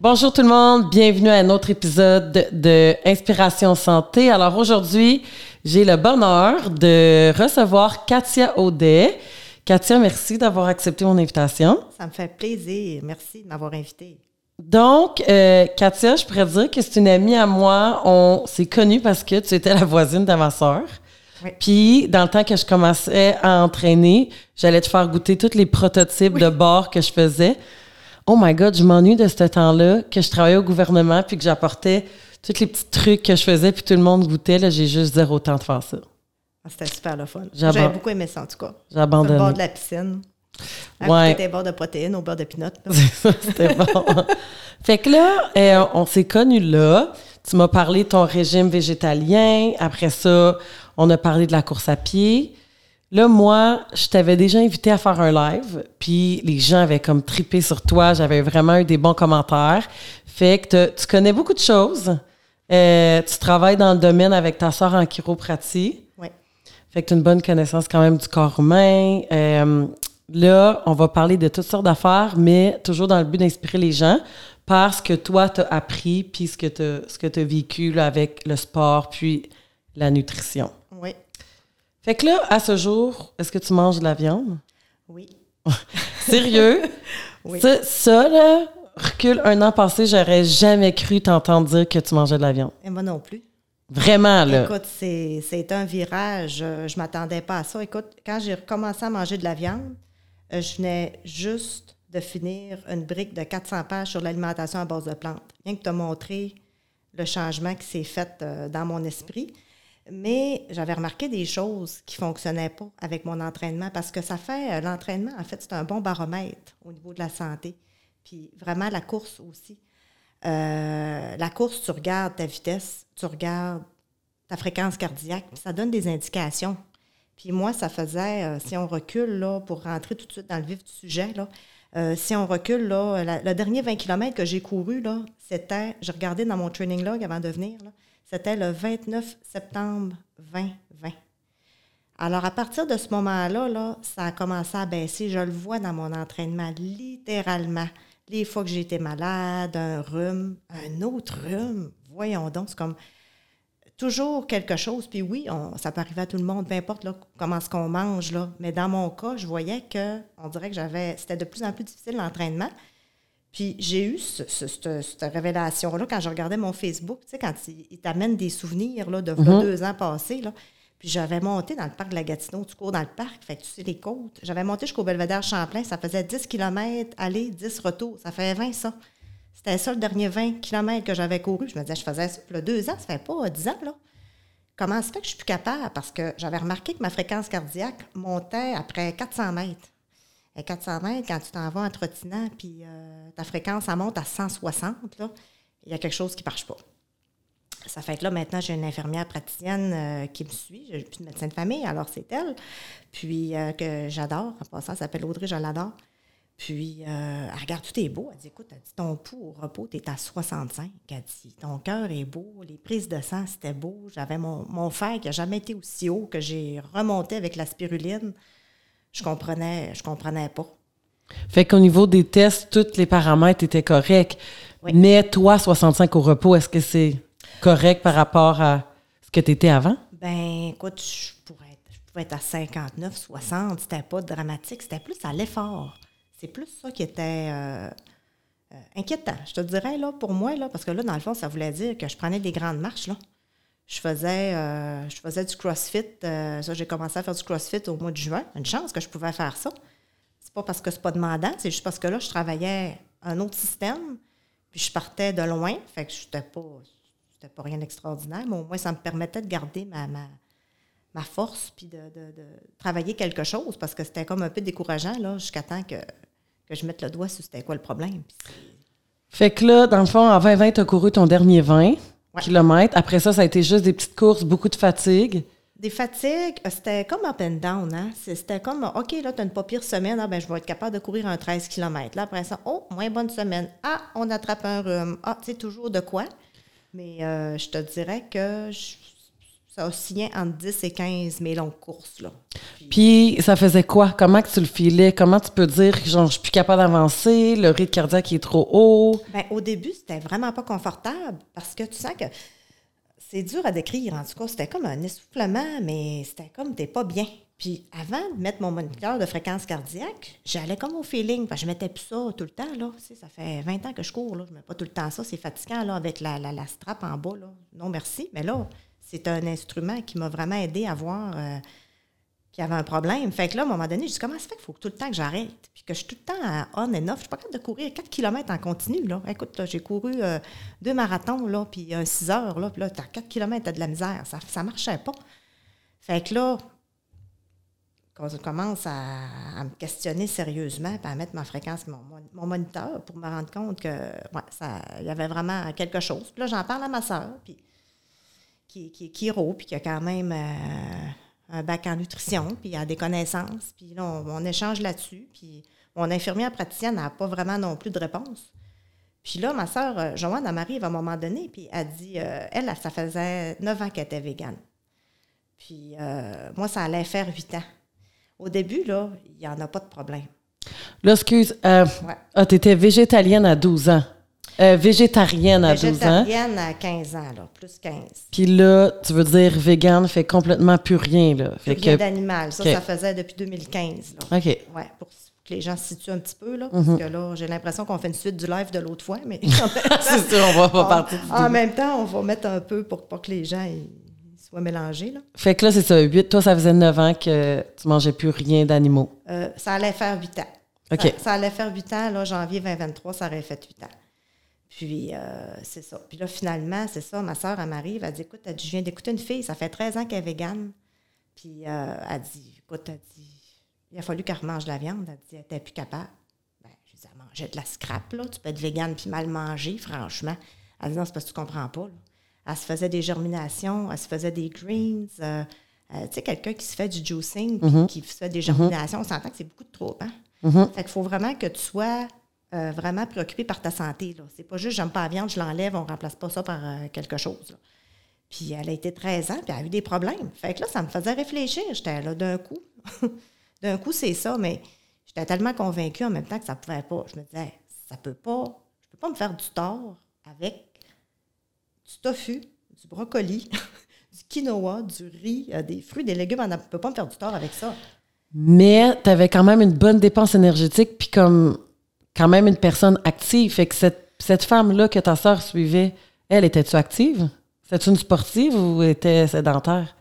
Bonjour tout le monde, bienvenue à un autre épisode de Inspiration Santé. Alors aujourd'hui, j'ai le bonheur de recevoir Katia Audet. Katia, merci d'avoir accepté mon invitation. Ça me fait plaisir. Merci de m'avoir invité. Donc, euh, Katia, je pourrais dire que c'est une amie à moi. On s'est connus parce que tu étais la voisine de ma soeur. Oui. Puis, dans le temps que je commençais à entraîner, j'allais te faire goûter tous les prototypes de bord que je faisais. Oh my God, je m'ennuie de ce temps-là, que je travaillais au gouvernement puis que j'apportais tous les petits trucs que je faisais puis tout le monde goûtait. Là, j'ai juste zéro temps de faire ça. Ah, C'était super le fun. J'avais beaucoup aimé ça, en tout cas. J'ai le bord de la piscine. Ouais. côté des bords de protéines, au beurre de pinot. là. C'est ça, C'était bon. fait que là, euh, on s'est connus là. Tu m'as parlé de ton régime végétalien. Après ça, on a parlé de la course à pied. Là, moi, je t'avais déjà invité à faire un live, puis les gens avaient comme tripé sur toi. J'avais vraiment eu des bons commentaires. Fait que tu connais beaucoup de choses. Euh, tu travailles dans le domaine avec ta soeur en chiropratie. Oui. Fait que tu as une bonne connaissance quand même du corps humain. Euh, là, on va parler de toutes sortes d'affaires, mais toujours dans le but d'inspirer les gens parce que toi, tu as appris, puis ce que tu as vécu là, avec le sport, puis la nutrition. Fait que là, à ce jour, est-ce que tu manges de la viande? Oui. Sérieux? Oui. Ça, ça, là, recule un an passé, j'aurais jamais cru t'entendre dire que tu mangeais de la viande. Et moi non plus. Vraiment, là. Écoute, c'est un virage. Je m'attendais pas à ça. Écoute, quand j'ai recommencé à manger de la viande, euh, je venais juste de finir une brique de 400 pages sur l'alimentation à base de plantes. Rien que te montrer le changement qui s'est fait euh, dans mon esprit. Mais j'avais remarqué des choses qui fonctionnaient pas avec mon entraînement parce que ça fait euh, l'entraînement, en fait, c'est un bon baromètre au niveau de la santé. Puis vraiment la course aussi. Euh, la course, tu regardes ta vitesse, tu regardes ta fréquence cardiaque, ça donne des indications. Puis moi, ça faisait, euh, si on recule, là, pour rentrer tout de suite dans le vif du sujet, si on recule, là, le dernier 20 km que j'ai couru, c'était, je regardais dans mon training log avant de venir, c'était le 29 septembre 2020. Alors, à partir de ce moment-là, là, ça a commencé à baisser. Je le vois dans mon entraînement, littéralement. Les fois que j'ai été malade, un rhume, un autre rhume, voyons donc, c'est comme toujours quelque chose. Puis oui, ça peut arriver à tout le monde, peu importe comment ce qu'on mange. Là. Mais dans mon cas, je voyais que, on dirait que j'avais, c'était de plus en plus difficile l'entraînement. Puis j'ai eu ce- ce- cette, cette révélation-là quand je regardais mon Facebook, tu sais, quand il, il t'amène des souvenirs là, de v'là deux ans passés. Là. Puis j'avais monté dans le parc de la Gatineau, tu cours dans le parc, fait que tu sais les côtes. J'avais monté jusqu'au Belvédère Champlain, ça faisait 10 km aller, 10 retours. Ça fait 20 ça. C'était ça le dernier 20 km que j'avais couru. Je me disais, je faisais ça là, deux ans, ça fait pas 10 ans, là. Comment ça fait que je suis plus capable? Parce que j'avais remarqué que ma fréquence cardiaque montait après 400 mètres. Et 400 mètres, quand tu t'en vas en trottinant, puis euh, ta fréquence, elle monte à 160, là, il y a quelque chose qui ne marche pas. Ça fait que là, maintenant, j'ai une infirmière praticienne euh, qui me suit. J'ai plus de médecin de famille, alors c'est elle. Puis euh, que j'adore. En passant, elle s'appelle Audrey, je l'adore. Puis elle regarde, tout est beau. Elle dit, écoute, ton pouls au repos, tu es à 65. Elle dit, ton cœur est beau, les prises de sang, c'était beau. J'avais mon, mon fer qui n'a jamais été aussi haut que j'ai remonté avec la spiruline. Je comprenais, je comprenais pas. Fait qu'au niveau des tests, tous les paramètres étaient corrects. Oui. Mais toi, 65 au repos, est-ce que c'est correct par rapport à ce que tu étais avant? Ben, écoute, je pourrais être, je pouvais être à 59, 60. C'était pas dramatique. C'était plus à l'effort. C'est plus ça qui était euh, euh, inquiétant. Je te dirais, là, pour moi, là, parce que là, dans le fond, ça voulait dire que je prenais des grandes marches, là. Je faisais, euh, je faisais du CrossFit. euh, ça, j'ai commencé à faire du CrossFit au mois de juin. Une chance que je pouvais faire ça. C'est pas parce que c'est pas demandant, c'est juste parce que là, je travaillais un autre système, puis je partais de loin. Fait que j'étais pas, c'était pas rien d'extraordinaire, mais au moins, ça me permettait de garder ma, force, puis de, travailler quelque chose, parce que c'était comme un peu décourageant, là, jusqu'à temps que, que je mette le doigt sur c'était quoi le problème. Fait que là, dans le fond, en 2020, tu as couru ton dernier 20 Ouais. kilomètres. Après ça, ça a été juste des petites courses, beaucoup de fatigue. Des fatigues, euh, c'était comme up and down. Hein? C'était comme, OK, là, tu as une pas pire semaine, ah, ben, je vais être capable de courir un 13 km. Là, après ça, oh, moins bonne semaine. Ah, on attrape un rhume. Ah, tu sais, toujours de quoi. Mais euh, je te dirais que je- ça oscillait entre 10 et 15 mes longues courses. Là. Puis ça faisait quoi? Comment que tu le filais? Comment tu peux dire que genre, je suis plus capable d'avancer, le rythme cardiaque est trop haut? Ben, au début, c'était vraiment pas confortable parce que tu sens que c'est dur à décrire. En tout cas, c'était comme un essoufflement, mais c'était comme t'es pas bien. Puis avant de mettre mon moniteur de fréquence cardiaque, j'allais comme au feeling. Que je mettais plus ça tout le temps. Là. Tu sais, ça fait 20 ans que je cours. Là. Je ne mets pas tout le temps ça. C'est fatigant là, avec la, la, la strap en bas. Là. Non, merci. Mais là, c'est un instrument qui m'a vraiment aidé à voir euh, qu'il y avait un problème. Fait que là, à un moment donné, je dis comment ça fait qu'il faut tout le temps que j'arrête? Puis que je suis tout le temps à on and off? Je suis pas capable de courir 4 km en continu. Là. Écoute, j'ai couru euh, deux marathons, là, puis un 6 heures. Là, puis là, tu as 4 km, tu de la misère. Ça ne marchait pas. Fait que là, quand je commence à, me questionner sérieusement, puis à mettre ma fréquence, mon, mon moniteur, pour me rendre compte que il y avait vraiment quelque chose. Puis là, j'en parle à ma soeur, qui, qui est chiro, puis qui a quand même euh, un bac en nutrition, puis il a des connaissances. Puis là, on, échange là-dessus. Puis mon infirmière praticienne n'a pas vraiment non plus de réponse. Puis là, ma soeur, euh, Joanne, elle m'arrive à un moment donné, puis elle dit, euh, elle, ça faisait neuf ans qu'elle était végane. Puis moi, ça allait faire huit ans. Au début, là, il n'y en a pas de problème. Là, excuse, euh, ah, tu étais végétalienne à 12 ans. Euh, végétarienne à 12 ans. Végétarienne à 15 ans, là, plus 15. Puis là, tu veux dire végane fait complètement plus rien, là. Fait plus rien d'animal. Ça, ça faisait depuis 2015. Là. OK. Ouais, pour que les gens se situent un petit peu, là. Parce mhm. que là, j'ai l'impression qu'on fait une suite du live de l'autre fois, mais... C'est sûr, on va pas partir En même temps, on va mettre un peu pour, pour que les gens soit mélangé. Là. Fait que là, c'est ça. 8, toi, ça faisait 9 ans que tu mangeais plus rien d'animaux. Euh, ça allait faire 8 ans. OK. Ça, allait faire 8 ans. Là, janvier 2023, ça aurait fait 8 ans. Puis, euh, c'est ça. Puis là, finalement, c'est ça. Ma soeur, elle m'arrive, elle dit Écoute, elle dit, je viens d'écouter une fille, ça fait 13 ans qu'elle est végane. Puis, euh, elle dit Écoute, elle dit, il a fallu qu'elle remange de la viande. Elle dit Elle n'était plus capable. Ben, je dis Elle mangeait de la scrap, là. Tu peux être végane puis mal manger, franchement. Elle dit Non, c'est parce que tu comprends pas, là elle se faisait des germinations, elle se faisait des greens. Euh, euh, tu sais, quelqu'un qui se fait du juicing, mm-hmm. qui se fait des germinations, on s'entend que c'est beaucoup de trop. Hein? Mm-hmm. Fait qu'il faut vraiment que tu sois euh, vraiment préoccupé par ta santé. C'est pas juste j'aime pas la viande, je l'enlève, on remplace pas ça par quelque chose. Puis elle a été 13 ans, puis elle a eu des problèmes. Fait que là, ça me faisait réfléchir. J'étais là d'un coup. d'un coup, c'est ça, mais j'étais tellement convaincue en même temps que ça pouvait pas. Je me disais, ça peut pas, je peux pas me faire du tort avec du tofu, du brocoli, du quinoa, du riz, euh, des fruits, des légumes. On ne peut pas me faire du tort avec ça. Mais tu avais quand même une bonne dépense énergétique, puis comme quand même une personne active. Fait que cette, cette femme-là que ta soeur suivait, elle, était-tu active? C'était une sportive ou était sédentaire?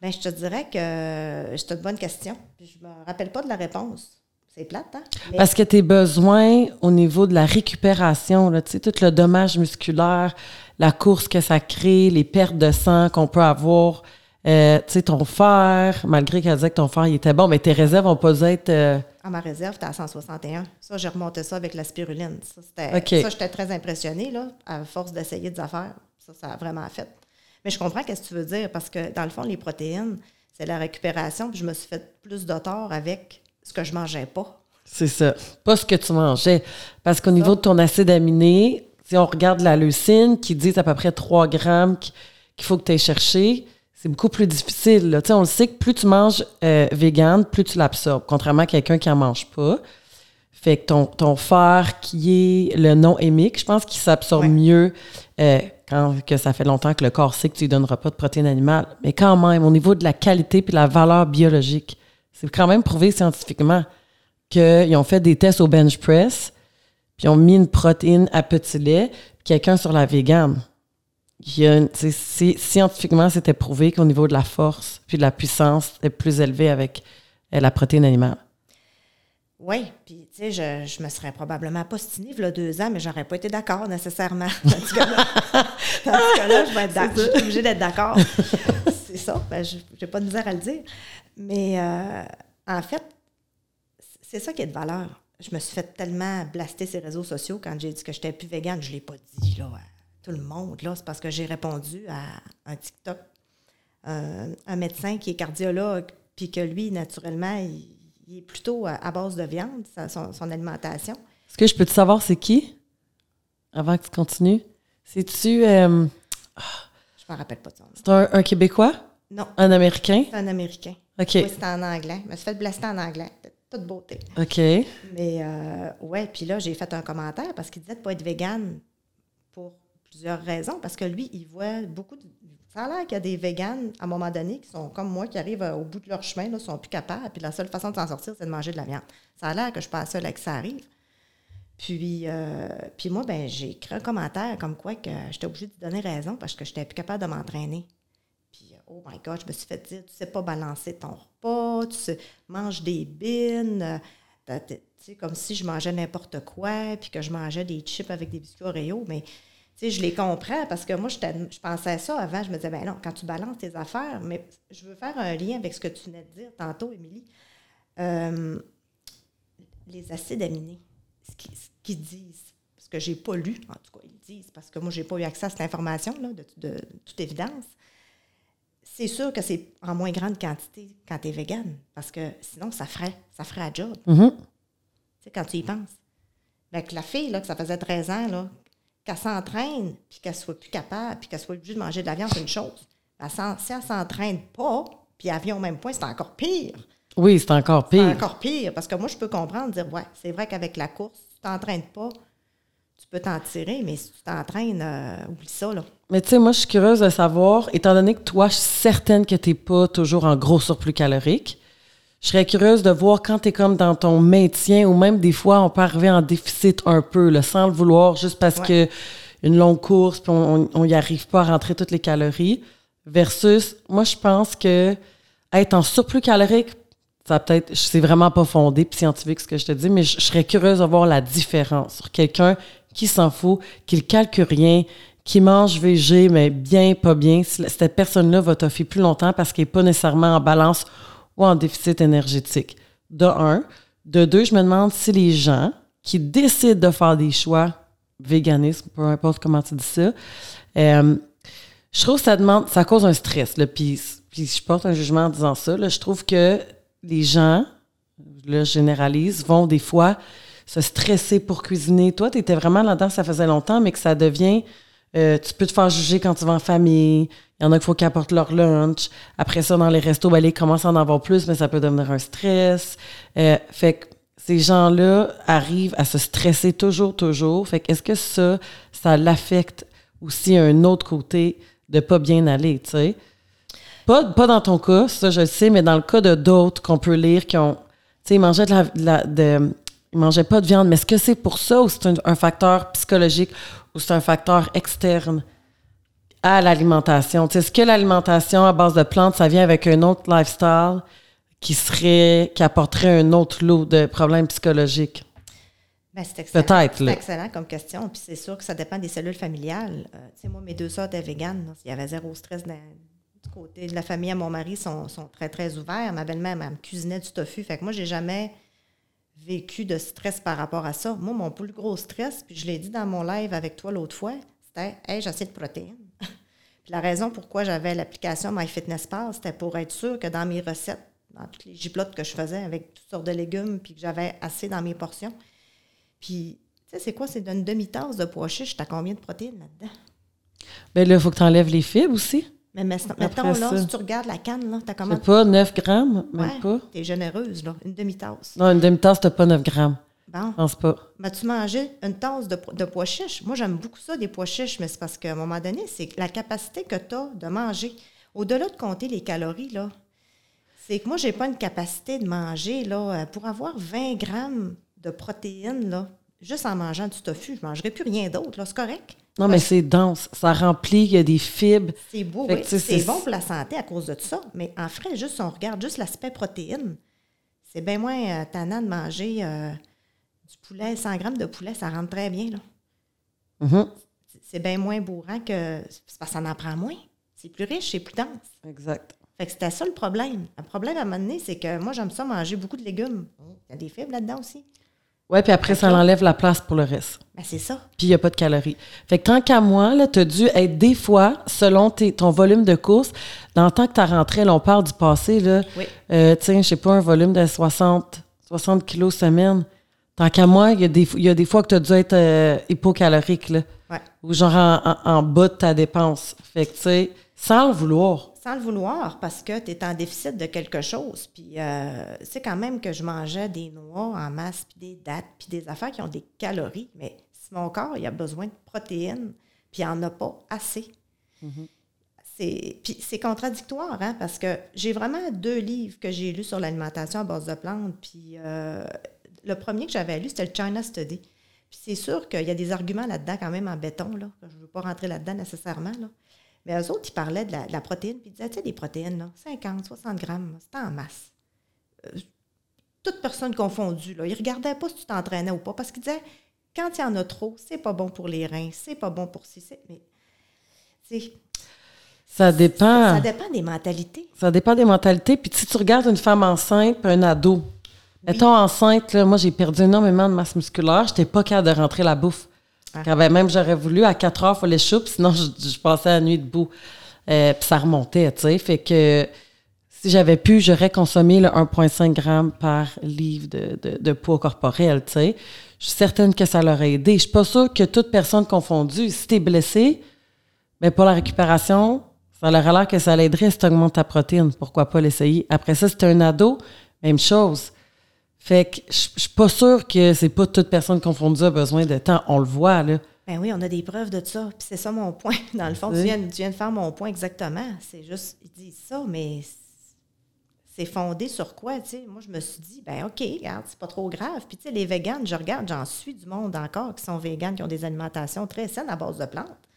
Bien, je te dirais que c'est une bonne question. Je ne me rappelle pas de la réponse. C'est plate, hein? Parce que tes besoins au niveau de la récupération, là, tout le dommage musculaire, la course que ça crée, les pertes de sang qu'on peut avoir. Euh, tu sais, ton fer, malgré qu'elle disait que ton fer il était bon, mais tes réserves ont pas être. Euh, à ma réserve, tu à 161. Ça, j'ai remonté ça avec la spiruline. Ça, j'étais très impressionnée, là, à force d'essayer des affaires. Ça, ça a vraiment fait. Mais je comprends ce que tu veux dire, parce que dans le fond, les protéines, c'est la récupération, puis je me suis fait plus de tort avec ce que je mangeais pas. C'est ça. Pas ce que tu mangeais. Parce qu'au niveau de ton acide aminé, si on regarde la leucine, qui dit à peu près 3 grammes qu'il faut que tu ailles chercher, c'est beaucoup plus difficile. Là. On le sait que plus tu manges euh, vegan, plus tu l'absorbes, contrairement à quelqu'un qui n'en mange pas. Fait que ton, ton fer, qui est le non hémique, je pense qu'il s'absorbe mieux euh, quand que ça fait longtemps que le corps sait que tu ne donneras pas de protéines animales. Mais quand même, au niveau de la qualité et de la valeur biologique, c'est quand même prouvé scientifiquement qu'ils ont fait des tests au bench press puis ils ont mis une protéine à petit lait, quelqu'un sur la végane. Scientifiquement, c'était prouvé qu'au niveau de la force puis de la puissance, c'était plus élevé avec euh, la protéine animale. Oui, puis tu sais, je, je me serais probablement pas stinée il y a deux ans, mais j'aurais pas été d'accord nécessairement. Dans ce cas-là, je vais être obligée d'être d'accord. C'est ça, ben, je n'ai pas de misère à le dire. Mais euh, en fait, c'est ça qui est de valeur je me suis fait tellement blaster ces réseaux sociaux quand j'ai dit que j'étais plus végane. Je ne l'ai pas dit là, à tout le monde. Là. C'est parce que j'ai répondu à un TikTok, euh, un médecin qui est cardiologue, puis que lui, naturellement, il, est plutôt à, base de viande, son, alimentation. Est-ce que je peux te savoir c'est qui? Avant que tu continues. C'est-tu. Euh, je me rappelle pas de son nom. C'est un, Québécois? Non, Un Américain? c'est un Américain. OK. Oui, c'était en anglais. Je me suis fait blaster en anglais. Toute beauté. OK. Mais euh, ouais, puis là, j'ai fait un commentaire parce qu'il disait de ne pas être végane plusieurs raisons. Parce que lui, il voit beaucoup de. Ça a l'air qu'il y a des véganes, à un moment donné, qui sont comme moi, qui arrivent euh, au bout de leur chemin, ne sont plus capables. Puis la seule façon de s'en sortir, c'est de manger de la viande. Ça a l'air que je suis pas seule à que ça arrive. Puis, euh, puis moi, ben, j'ai écrit un commentaire comme quoi que j'étais obligée de donner raison parce que je n'étais plus capable de m'entraîner. Puis, euh, oh my God, je me suis fait dire, tu sais pas balancer ton repas, tu sais, manges des bines, tu sais, comme si je mangeais n'importe quoi, puis que je mangeais des chips avec des biscuits Oreo, mais sais, je les comprends parce que moi, j'étais- je pensais à ça avant, je me disais, ben non, quand tu balances tes affaires, mais je veux faire un lien avec ce que tu venais de dire tantôt, Émilie. Euh, les acides aminés, ce qu'ils disent, parce que j'ai pas lu, en tout cas, ils disent, parce que moi, j'ai pas eu accès à cette information-là, de, de toute évidence. C'est sûr que c'est en moins grande quantité quand tu es végane, parce que sinon, ça ferait, ça ferait un job, Mhm. tu sais, quand tu y penses. Fait que la fille, là, que ça faisait 13 ans, là, qu'elle s'entraîne, puis qu'elle soit plus capable, puis qu'elle soit obligée de manger de la viande, c'est une chose. Elle si elle s'entraîne pas, puis elle vient au même point, c'est encore pire. Oui, c'est encore C'est pire. encore pire, parce que moi, je peux comprendre, dire, ouais, c'est vrai qu'avec la course, si tu t'entraînes pas, tu peux t'en tirer, mais si tu t'entraînes, euh, oublie ça, là. Mais tu sais, moi, je suis curieuse de savoir, étant donné que toi, je suis certaine que tu n'es pas toujours en gros surplus calorique, je serais curieuse de voir quand tu es comme dans ton maintien, ou même des fois, on peut arriver en déficit un peu, là, sans le vouloir, juste parce Ouais. que une longue course, puis on n'y arrive pas à rentrer toutes les calories, versus, moi, je pense que être en surplus calorique, ça peut-être, c'est vraiment pas fondé puis scientifique ce que je te dis, mais je, je serais curieuse de voir la différence sur quelqu'un qui s'en fout, qui ne calcule rien, qui mange VG, mais bien, pas bien. Cette personne-là va t'offrir plus longtemps parce qu'elle n'est pas nécessairement en balance ou en déficit énergétique. De un. De deux, je me demande si les gens qui décident de faire des choix, véganisme, peu importe comment tu dis ça, euh, je trouve que ça demande, ça cause un stress. Puis, puis je porte un jugement en disant ça. Je trouve que les gens, là, je généralise, vont des fois se stresser pour cuisiner. Toi, tu étais vraiment là-dedans, ça faisait longtemps, mais que ça devient. Euh, tu peux te faire juger quand tu vas en famille. Il y en a qu'il faut qu'ils apportent leur lunch. Après ça, dans les restos, ben, ils commencent à en avoir plus, mais ça peut devenir un stress. Euh, fait que ces gens-là arrivent à se stresser toujours, toujours. Fait que est-ce que ça, ça l'affecte aussi un autre côté de pas bien aller, tu sais? Pas, pas dans ton cas, ça je le sais, mais dans le cas de d'autres qu'on peut lire qui ont, tu sais, ils mangeaient de la, ils mangeaient pas de viande, mais est-ce que c'est pour ça ou c'est un facteur psychologique ou c'est un facteur externe à l'alimentation? Est-ce que l'alimentation à base de plantes, ça vient avec un autre lifestyle qui serait, qui apporterait un autre lot de problèmes psychologiques? Ben, c'est excellent. Peut-être, C'est excellent comme question. Puis c'est sûr que ça dépend des cellules familiales. Euh, moi, mes deux sœurs étaient véganes. Il y avait zéro stress dans- du côté de la famille à mon mari. sont, sont très, très ouverts. Ma belle-mère, elle me cuisinait du tofu. Fait que moi, j'ai jamais vécu de stress par rapport à ça. Moi, mon plus gros stress, puis je l'ai dit dans mon live avec toi l'autre fois, c'était « Hey, j'ai assez de protéines. » Puis la raison pourquoi j'avais l'application MyFitnessPal, c'était pour être sûr que dans mes recettes, dans toutes les giblottes que je faisais avec toutes sortes de légumes, puis que j'avais assez dans mes portions, puis, tu sais, c'est quoi? C'est d'une demi-tasse de pois chiches. T'as combien de protéines là-dedans? Ben là, il faut que tu enlèves les fibres aussi. Mais, mais mettons, là, ça. si tu regardes la canne, là, t'as comment? sais pas, 9 grammes, même Ouais, pas. T'es généreuse, là. Une demi-tasse. Non, une demi-tasse, t'as pas 9 grammes. Bon. Je pense pas. M'as-tu mangé une tasse de, de pois chiches? Moi, j'aime beaucoup ça, des pois chiches, mais c'est parce qu'à un moment donné, c'est la capacité que tu as de manger. Au-delà de compter les calories, là, c'est que moi, j'ai pas une capacité de manger, là, euh, pour avoir 20 grammes de protéines, là, juste en mangeant du tofu, je mangerai plus rien d'autre, là, c'est correct? Non, mais c'est dense. Ça remplit, il y a des fibres. C'est beau, oui. C'est bon pour la santé à cause de ça. Mais en fait, juste si on regarde juste l'aspect protéines, c'est bien moins euh, tannant de manger euh, du poulet. 100 grammes de poulet, ça rentre très bien. Là. Mhm. C'est- C'est bien moins bourrant que. C'est parce que ça en prend moins. C'est plus riche, c'est plus dense. Exact. Fait que c'était ça le problème. Le problème à un moment donné, c'est que moi, j'aime ça manger beaucoup de légumes. Il y a des fibres là-dedans aussi. Ouais, puis après, ça D'accord. enlève la place pour le reste. Ben, c'est ça. Puis il n'y a pas de calories. Fait que tant qu'à moi, là, tu as dû être des fois, selon tes- ton volume de course, dans le temps que tu as rentré, là, on parle du passé, là, Oui. euh, tiens, je sais pas, un volume de 60, 60 kilos semaine. Tant qu'à moi, il y, a des- il y a des fois que tu as dû être euh, hypocalorique, là, Ouais. ou genre en, en- en bas de ta dépense. Fait que, tu sais, sans le vouloir. Sans le vouloir parce que tu es en déficit de quelque chose. Puis euh, c'est quand même que je mangeais des noix en masse, puis des dattes, puis des affaires qui ont des calories. Mais si mon corps il a besoin de protéines, puis il n'en a pas assez. Mm-hmm. Puis c'est contradictoire, hein, parce que j'ai vraiment deux livres que j'ai lus sur l'alimentation à base de plantes. Puis euh, le premier que j'avais lu, c'était le China Study. Puis c'est sûr qu'il y a des arguments là-dedans quand même en béton, là. Je ne veux pas rentrer là-dedans nécessairement, là. Mais eux autres, ils parlaient de la, protéine, puis ils disaient, tu sais, des protéines, là, 50, 60 grammes, c'est en masse. Euh, toute personne confondue, là. Ils ne regardaient pas si tu t'entraînais ou pas, parce qu'ils disaient, quand il y en a trop, c'est pas bon pour les reins, c'est pas bon pour si, mais, ça dépend. Ça, dépend des mentalités. Ça dépend des mentalités. Puis si tu regardes une femme enceinte puis un ado, étant enceinte, là, moi, j'ai perdu énormément de masse musculaire. Je n'étais pas capable de rentrer la bouffe. Quand même, j'aurais voulu, à 4 heures, il fallait choupe, sinon je, passais la nuit debout. Euh, ça remontait, tu sais. Fait que si j'avais pu, j'aurais consommé le 1,5 g par livre de, de, poids corporel, tu sais. Je suis certaine que ça l'aurait aidé. Je suis pas sûre que toute personne confondue, si tu es blessé, mais pour la récupération, ça leur a l'air que ça l'aiderait si tu augmentes ta protéine. Pourquoi pas l'essayer? Après ça, si tu un ado, même chose. Fait que je suis pas sûre que c'est pas toute personne confondue a besoin de temps. On le voit, là. Ben oui, on a des preuves de ça. Puis c'est ça mon point. Dans le fond, tu, viens, de faire mon point exactement. C'est juste, ils disent ça, mais c'est fondé sur quoi, tu sais? Moi, je me suis dit, ben OK, regarde, c'est pas trop grave. Puis, tu sais, les véganes, je regarde, j'en suis du monde encore qui sont véganes, qui ont des alimentations très saines à base de plantes.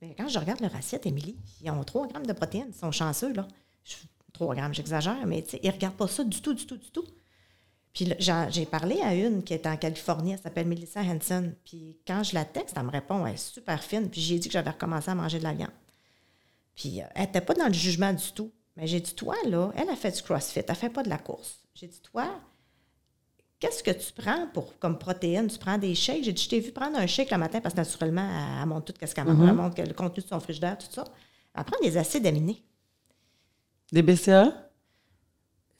Mais quand je regarde leur assiette, Émilie, ils ont 3 grammes de protéines. Ils sont chanceux, là. 3 grammes, j'exagère, mais ils ne regardent pas ça du tout, du tout, du tout. Puis j'ai parlé à une qui est en Californie, elle s'appelle Melissa Hanson. Puis quand je la texte, elle me répond, elle est super fine. Puis j'ai dit que j'avais recommencé à manger de la viande. Puis euh, elle n'était pas dans le jugement du tout. Mais j'ai dit, toi, là, elle a fait du CrossFit, elle ne fait pas de la course. J'ai dit, toi, qu'est-ce que tu prends pour, comme protéines? Tu prends des shakes? J'ai dit, je t'ai vu prendre un shake le matin parce que naturellement, elle, monte tout ce qu'elle. Elle mm-hmm. montre le contenu de son frigidaire, tout ça. Elle prend des acides aminés. Des BCA?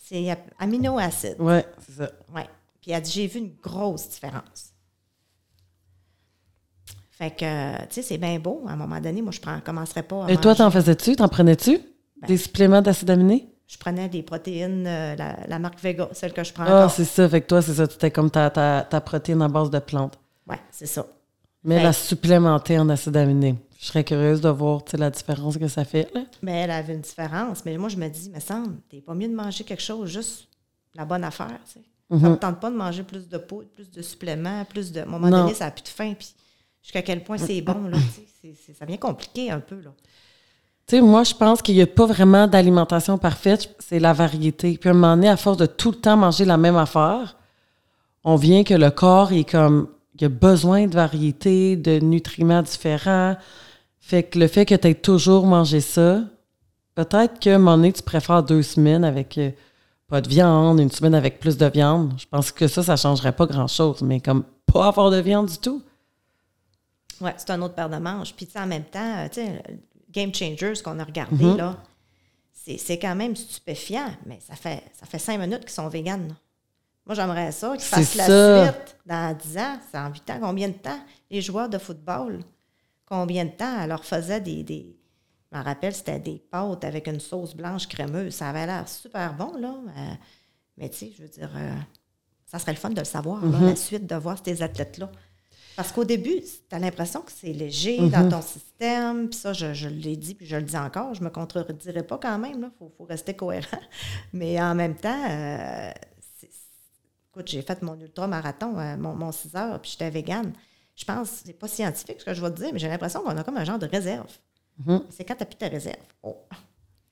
C'est aminoacides. Oui, c'est ça. Oui. Puis elle dit, j'ai vu une grosse différence. Fait que, tu sais, c'est bien beau. À un moment donné, moi, je ne commencerais pas à Et toi, t'en faisais-tu? T'en prenais-tu? Ben, des suppléments d'acides aminés? je prenais des protéines, euh, la, marque Vega, celle que je prends. Ah, c'est ça. Fait que toi, c'est ça. Tu étais comme ta, ta, protéine à base de plantes. Oui, c'est ça. Mais la supplémenter en acide aminé. Je serais curieuse de voir la différence que ça fait. Là. Mais elle avait une différence. Mais moi, je me dis, mais semble, t'es pas mieux de manger quelque chose, juste la bonne affaire. Ça ne me tente pas de manger plus de poudre, plus de suppléments, plus de. À un moment donné, ça n'a plus de faim. Puis jusqu'à quel point c'est bon. Là, ça devient compliqué un peu. Là. Tu sais, moi, je pense qu'il n'y a pas vraiment d'alimentation parfaite, c'est la variété. Puis à un moment donné, à force de tout le temps manger la même affaire, on vient que le corps est comme, il a besoin de variété, de nutriments différents. Fait que le fait que tu aies toujours mangé ça, peut-être qu'à un moment donné, tu préfères deux semaines avec euh, pas de viande, une semaine avec plus de viande. Je pense que ça, ça ne changerait pas grand-chose, mais comme pas avoir de viande du tout. Oui, c'est un autre paire de manches. Puis, en même temps, tu sais, Game Changers qu'on a regardé, mhm. là, c'est quand même stupéfiant, mais ça fait, ça fait cinq minutes qu'ils sont véganes. Moi, j'aimerais ça, qu'ils fassent la suite dans 10 ans, c'est en 8 ans. Combien de temps les joueurs de football, combien de temps elle leur faisait des. des je me rappelle, c'était des pâtes avec une sauce blanche crémeuse. Ça avait l'air super bon, là. Mais tu sais, je veux dire, euh, ça serait le fun de le savoir, mhm. la suite, de voir ces athlètes-là. Parce qu'au début, tu as l'impression que c'est léger dans mhm. ton système. Puis ça, je, l'ai dit, puis je le dis encore. Je ne me contredirai pas quand même. Il faut, rester cohérent. Mais en même temps, euh, écoute, j'ai fait mon ultra-marathon, euh, mon, 6 heures, puis j'étais végane. Je pense, c'est pas scientifique ce que je vais te dire, mais j'ai l'impression qu'on a comme un genre de réserve. Mhm. C'est quand tu n'as plus ta réserve. Oh.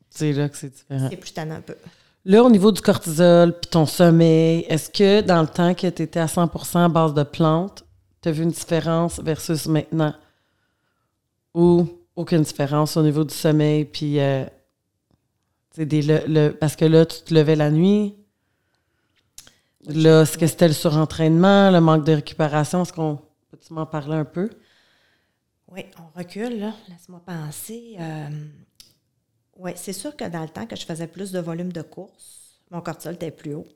C'est là que c'est différent. C'est plus tannant un peu. Là, au niveau du cortisol, puis ton sommeil, est-ce que dans le temps que tu étais à 100 à base de plantes, tu as vu une différence versus maintenant? Ou aucune différence au niveau du sommeil? Puis, euh, des, le, parce que là, tu te levais la nuit. Là, est-ce que c'était le surentraînement, le manque de récupération? Est-ce qu'on peut-tu m'en parler un peu? Oui, on recule, là. Laisse-moi penser. Euh, oui, c'est sûr que dans le temps que je faisais plus de volume de course, mon cortisol était plus haut.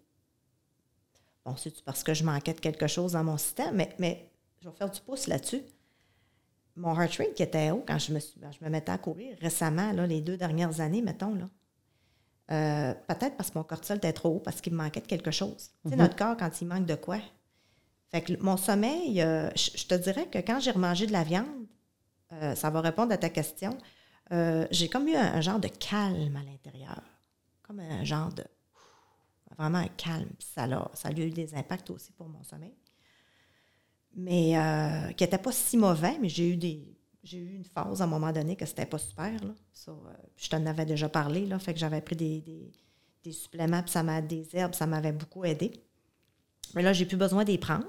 Bon, c'est parce que je manquais de quelque chose dans mon système, mais, mais je vais faire du pouce là-dessus. mon heart rate qui était haut quand je me, suis, je me mettais à courir récemment, là, les deux dernières années, mettons, là. Euh, peut-être parce que mon cortisol était trop haut, parce qu'il me manquait de quelque chose. Tu sais, notre corps, quand il manque de quoi? Fait que mon sommeil, euh, je, te dirais que quand j'ai remangé de la viande, euh, ça va répondre à ta question, j'ai comme eu un, genre de calme à l'intérieur. Comme un genre de. Vraiment un calme. Ça a, ça a eu des impacts aussi pour mon sommeil. Mais qui n'était pas si mauvais, mais j'ai eu des j'ai eu une phase à un moment donné que c'était pas super. Là. Euh, je t'en avais déjà parlé, là, fait que j'avais pris des, suppléments, puis ça m'a des herbes, ça m'avait beaucoup aidé. Mais là, j'ai plus besoin d'y prendre.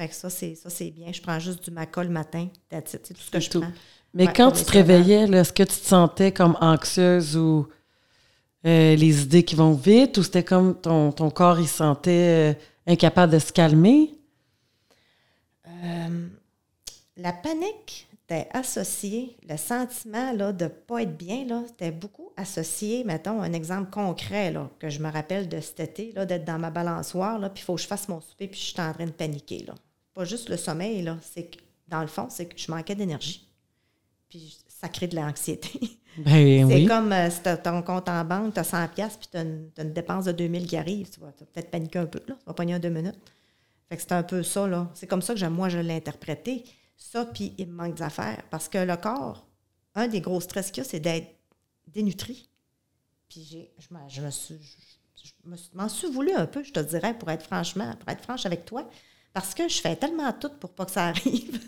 Fait que ça, c'est ça, c'est bien. Je prends juste du maca le matin. C'est tout ce que je prends. Mais quand tu te réveillais, est-ce que tu te sentais comme anxieuse ou euh, les idées qui vont vite ou c'était comme ton, ton corps il se sentait euh, incapable de se calmer? la panique, associé, le sentiment là, de ne pas être bien, c'était beaucoup associé, mettons, un exemple concret là, que je me rappelle de cet été, d'être dans ma balançoire, puis il faut que je fasse mon souper, puis je suis en train de paniquer. Là. Pas juste le sommeil, là, c'est que, dans le fond, c'est que je manquais d'énergie. Puis ça crée de l'anxiété. Ben c'est comme euh, si tu as ton compte en banque, tu as 100 puis tu as, une dépense de 2000 qui arrive. Tu vas peut-être paniquer un peu, là. Ça va pogner en deux minutes. Fait que c'est un peu ça, là. C'est comme ça que moi, je l'ai interprété. Ça, puis il me manque d'affaires. Parce que le corps, un des gros stress qu'il y a, c'est d'être dénutri. Puis je, je, me suis, je, m'en suis voulu un peu, je te dirais, pour être franchement, pour être franche avec toi, parce que je fais tellement tout pour pas que ça arrive.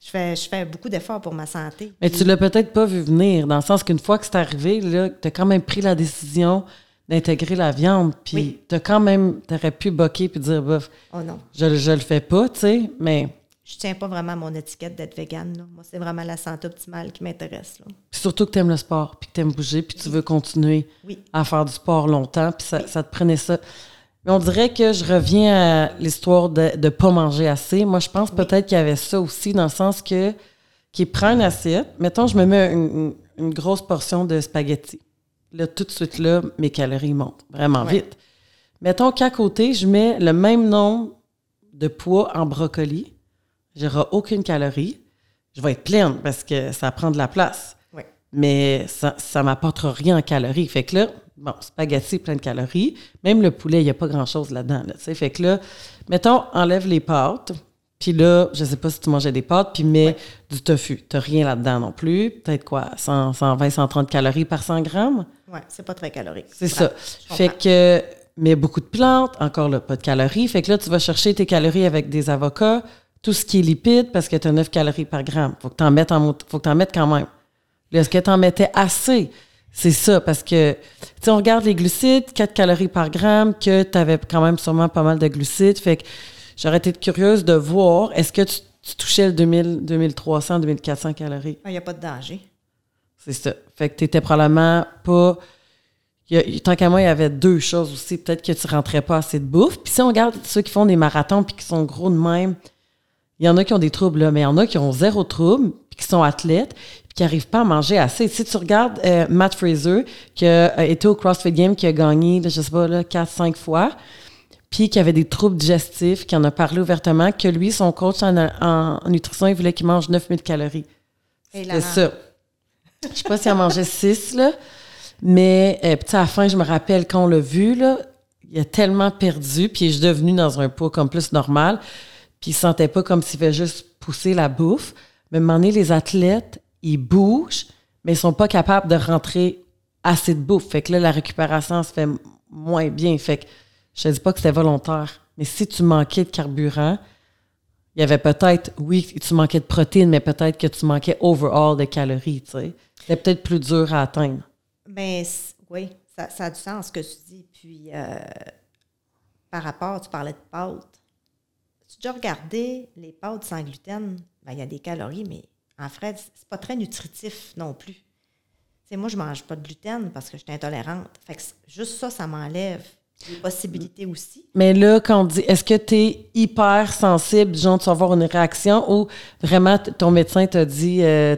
je, fais, je fais beaucoup d'efforts pour ma santé. Mais tu l'as peut-être pas vu venir, dans le sens qu'une fois que c'est arrivé, tu as quand même pris la décision d'intégrer la viande, puis tu as quand même, tu aurais pu boquer puis dire, bof, oh non. je, je le fais pas, tu sais, mais je tiens pas vraiment à mon étiquette d'être végane. Moi, c'est vraiment la santé optimale qui m'intéresse. surtout que tu aimes le sport, puis que tu aimes bouger, puis tu veux continuer à faire du sport longtemps, puis ça, te prenait ça. Mais on dirait que je reviens à l'histoire de ne pas manger assez. Moi, je pense peut-être qu'il y avait ça aussi, dans le sens que, qui prend une assiette, mettons, je me mets une, grosse portion de spaghettis. Là, tout de suite, là, mes calories montent vraiment vite. Mettons qu'à côté, je mets le même nombre de poids en brocoli j'aurai aucune calorie. Je vais être pleine parce que ça prend de la place. Mais ça ne m'apportera rien en calories. Fait que là, bon, spaghetti, plein de calories. Même le poulet, il n'y a pas grand-chose là-dedans. fait que là, mettons, enlève les pâtes. Puis là, je ne sais pas si tu mangeais des pâtes, puis mets du tofu. Tu n'as rien là-dedans non plus. Peut-être quoi, 120, 130 calories par 100 grammes? Oui, c'est pas très calorique. C'est ça. Fait que, mais beaucoup de plantes, encore là, pas de calories. Fait que là, tu vas chercher tes calories avec des avocats, tout ce qui est lipide parce que tu as 9 calories par gramme. Faut que tu en mettes en faut que en mettes quand même. Est-ce que tu en mettais assez? C'est ça, parce que, tu on regarde les glucides, 4 calories par gramme, que tu avais quand même sûrement pas mal de glucides. Fait que j'aurais été curieuse de voir, est-ce que tu, touchais le 2000, 2300, 2400 calories? Il n'y a pas de danger. C'est ça. Fait que tu étais probablement pas. tant qu'à moi, il y avait deux choses aussi. Peut-être que tu rentrais pas assez de bouffe. Puis si on regarde ceux qui font des marathons puis qui sont gros de même, il y en a qui ont des troubles, là, mais il y en a qui ont zéro trouble, puis qui sont athlètes, qui n'arrivent pas à manger assez. Si tu regardes euh, Matt Fraser, qui a été au CrossFit Game, qui a gagné, je sais pas, là, 4-5 fois, puis qui avait des troubles digestifs, qui en a parlé ouvertement, que lui, son coach en, nutrition, il voulait qu'il mange 9000 calories. C'est ça. Je sais pas s'il en mangeait 6, là. Mais, euh, à la fin, je me rappelle quand on l'a vu, là, il a tellement perdu, puis il est devenu dans un poids comme plus normal. Puis ils sentaient pas comme s'il fait juste pousser la bouffe. Mais à un moment donné, les athlètes, ils bougent, mais ils sont pas capables de rentrer assez de bouffe. Fait que là, la récupération se fait moins bien. Fait que je te dis pas que c'était volontaire. Mais si tu manquais de carburant, il y avait peut-être, oui, tu manquais de protéines, mais peut-être que tu manquais overall de calories, tu sais. C'était peut-être plus dur à atteindre. Mais oui, ça, a du sens ce que tu dis. Puis, euh, par rapport, tu parlais de pâtes tu as déjà regardé les pâtes sans gluten? Ben, il y a des calories, mais en fait, c'est pas très nutritif non plus. moi, je mange pas de gluten parce que je suis intolérante. Fait que juste ça, ça m'enlève des possibilités aussi. Mais là, quand on dit, est-ce que tu es hyper sensible, genre, tu vas avoir une réaction ou vraiment ton médecin t'a dit, euh,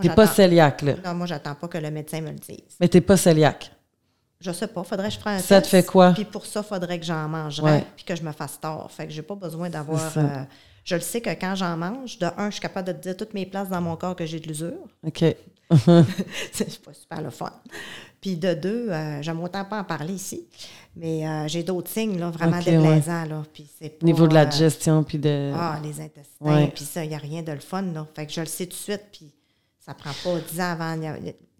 tu n'es pas cœliaque, là? Non, moi, j'attends pas que le médecin me le dise. Mais tu pas cœliaque? Je sais pas, faudrait que je prenne un Ça te fait quoi? Puis pour ça, faudrait que j'en mangerais puis que je me fasse tort. Fait que j'ai pas besoin d'avoir euh, Je le sais que quand j'en mange, de un, je suis capable de te dire toutes mes places dans mon corps que j'ai de l'usure. OK. c'est pas super le fun. Puis de deux, euh, j'aime autant pas en parler ici, mais euh, j'ai d'autres signes là, vraiment déplaisants. Là, puis c'est pas, Niveau de la euh, digestion, puis de... Ah, les intestins, Ouais. puis ça, il n'y a rien de le fun. Là. Fait que je le sais tout de suite, puis ça prend pas 10 ans avant. a-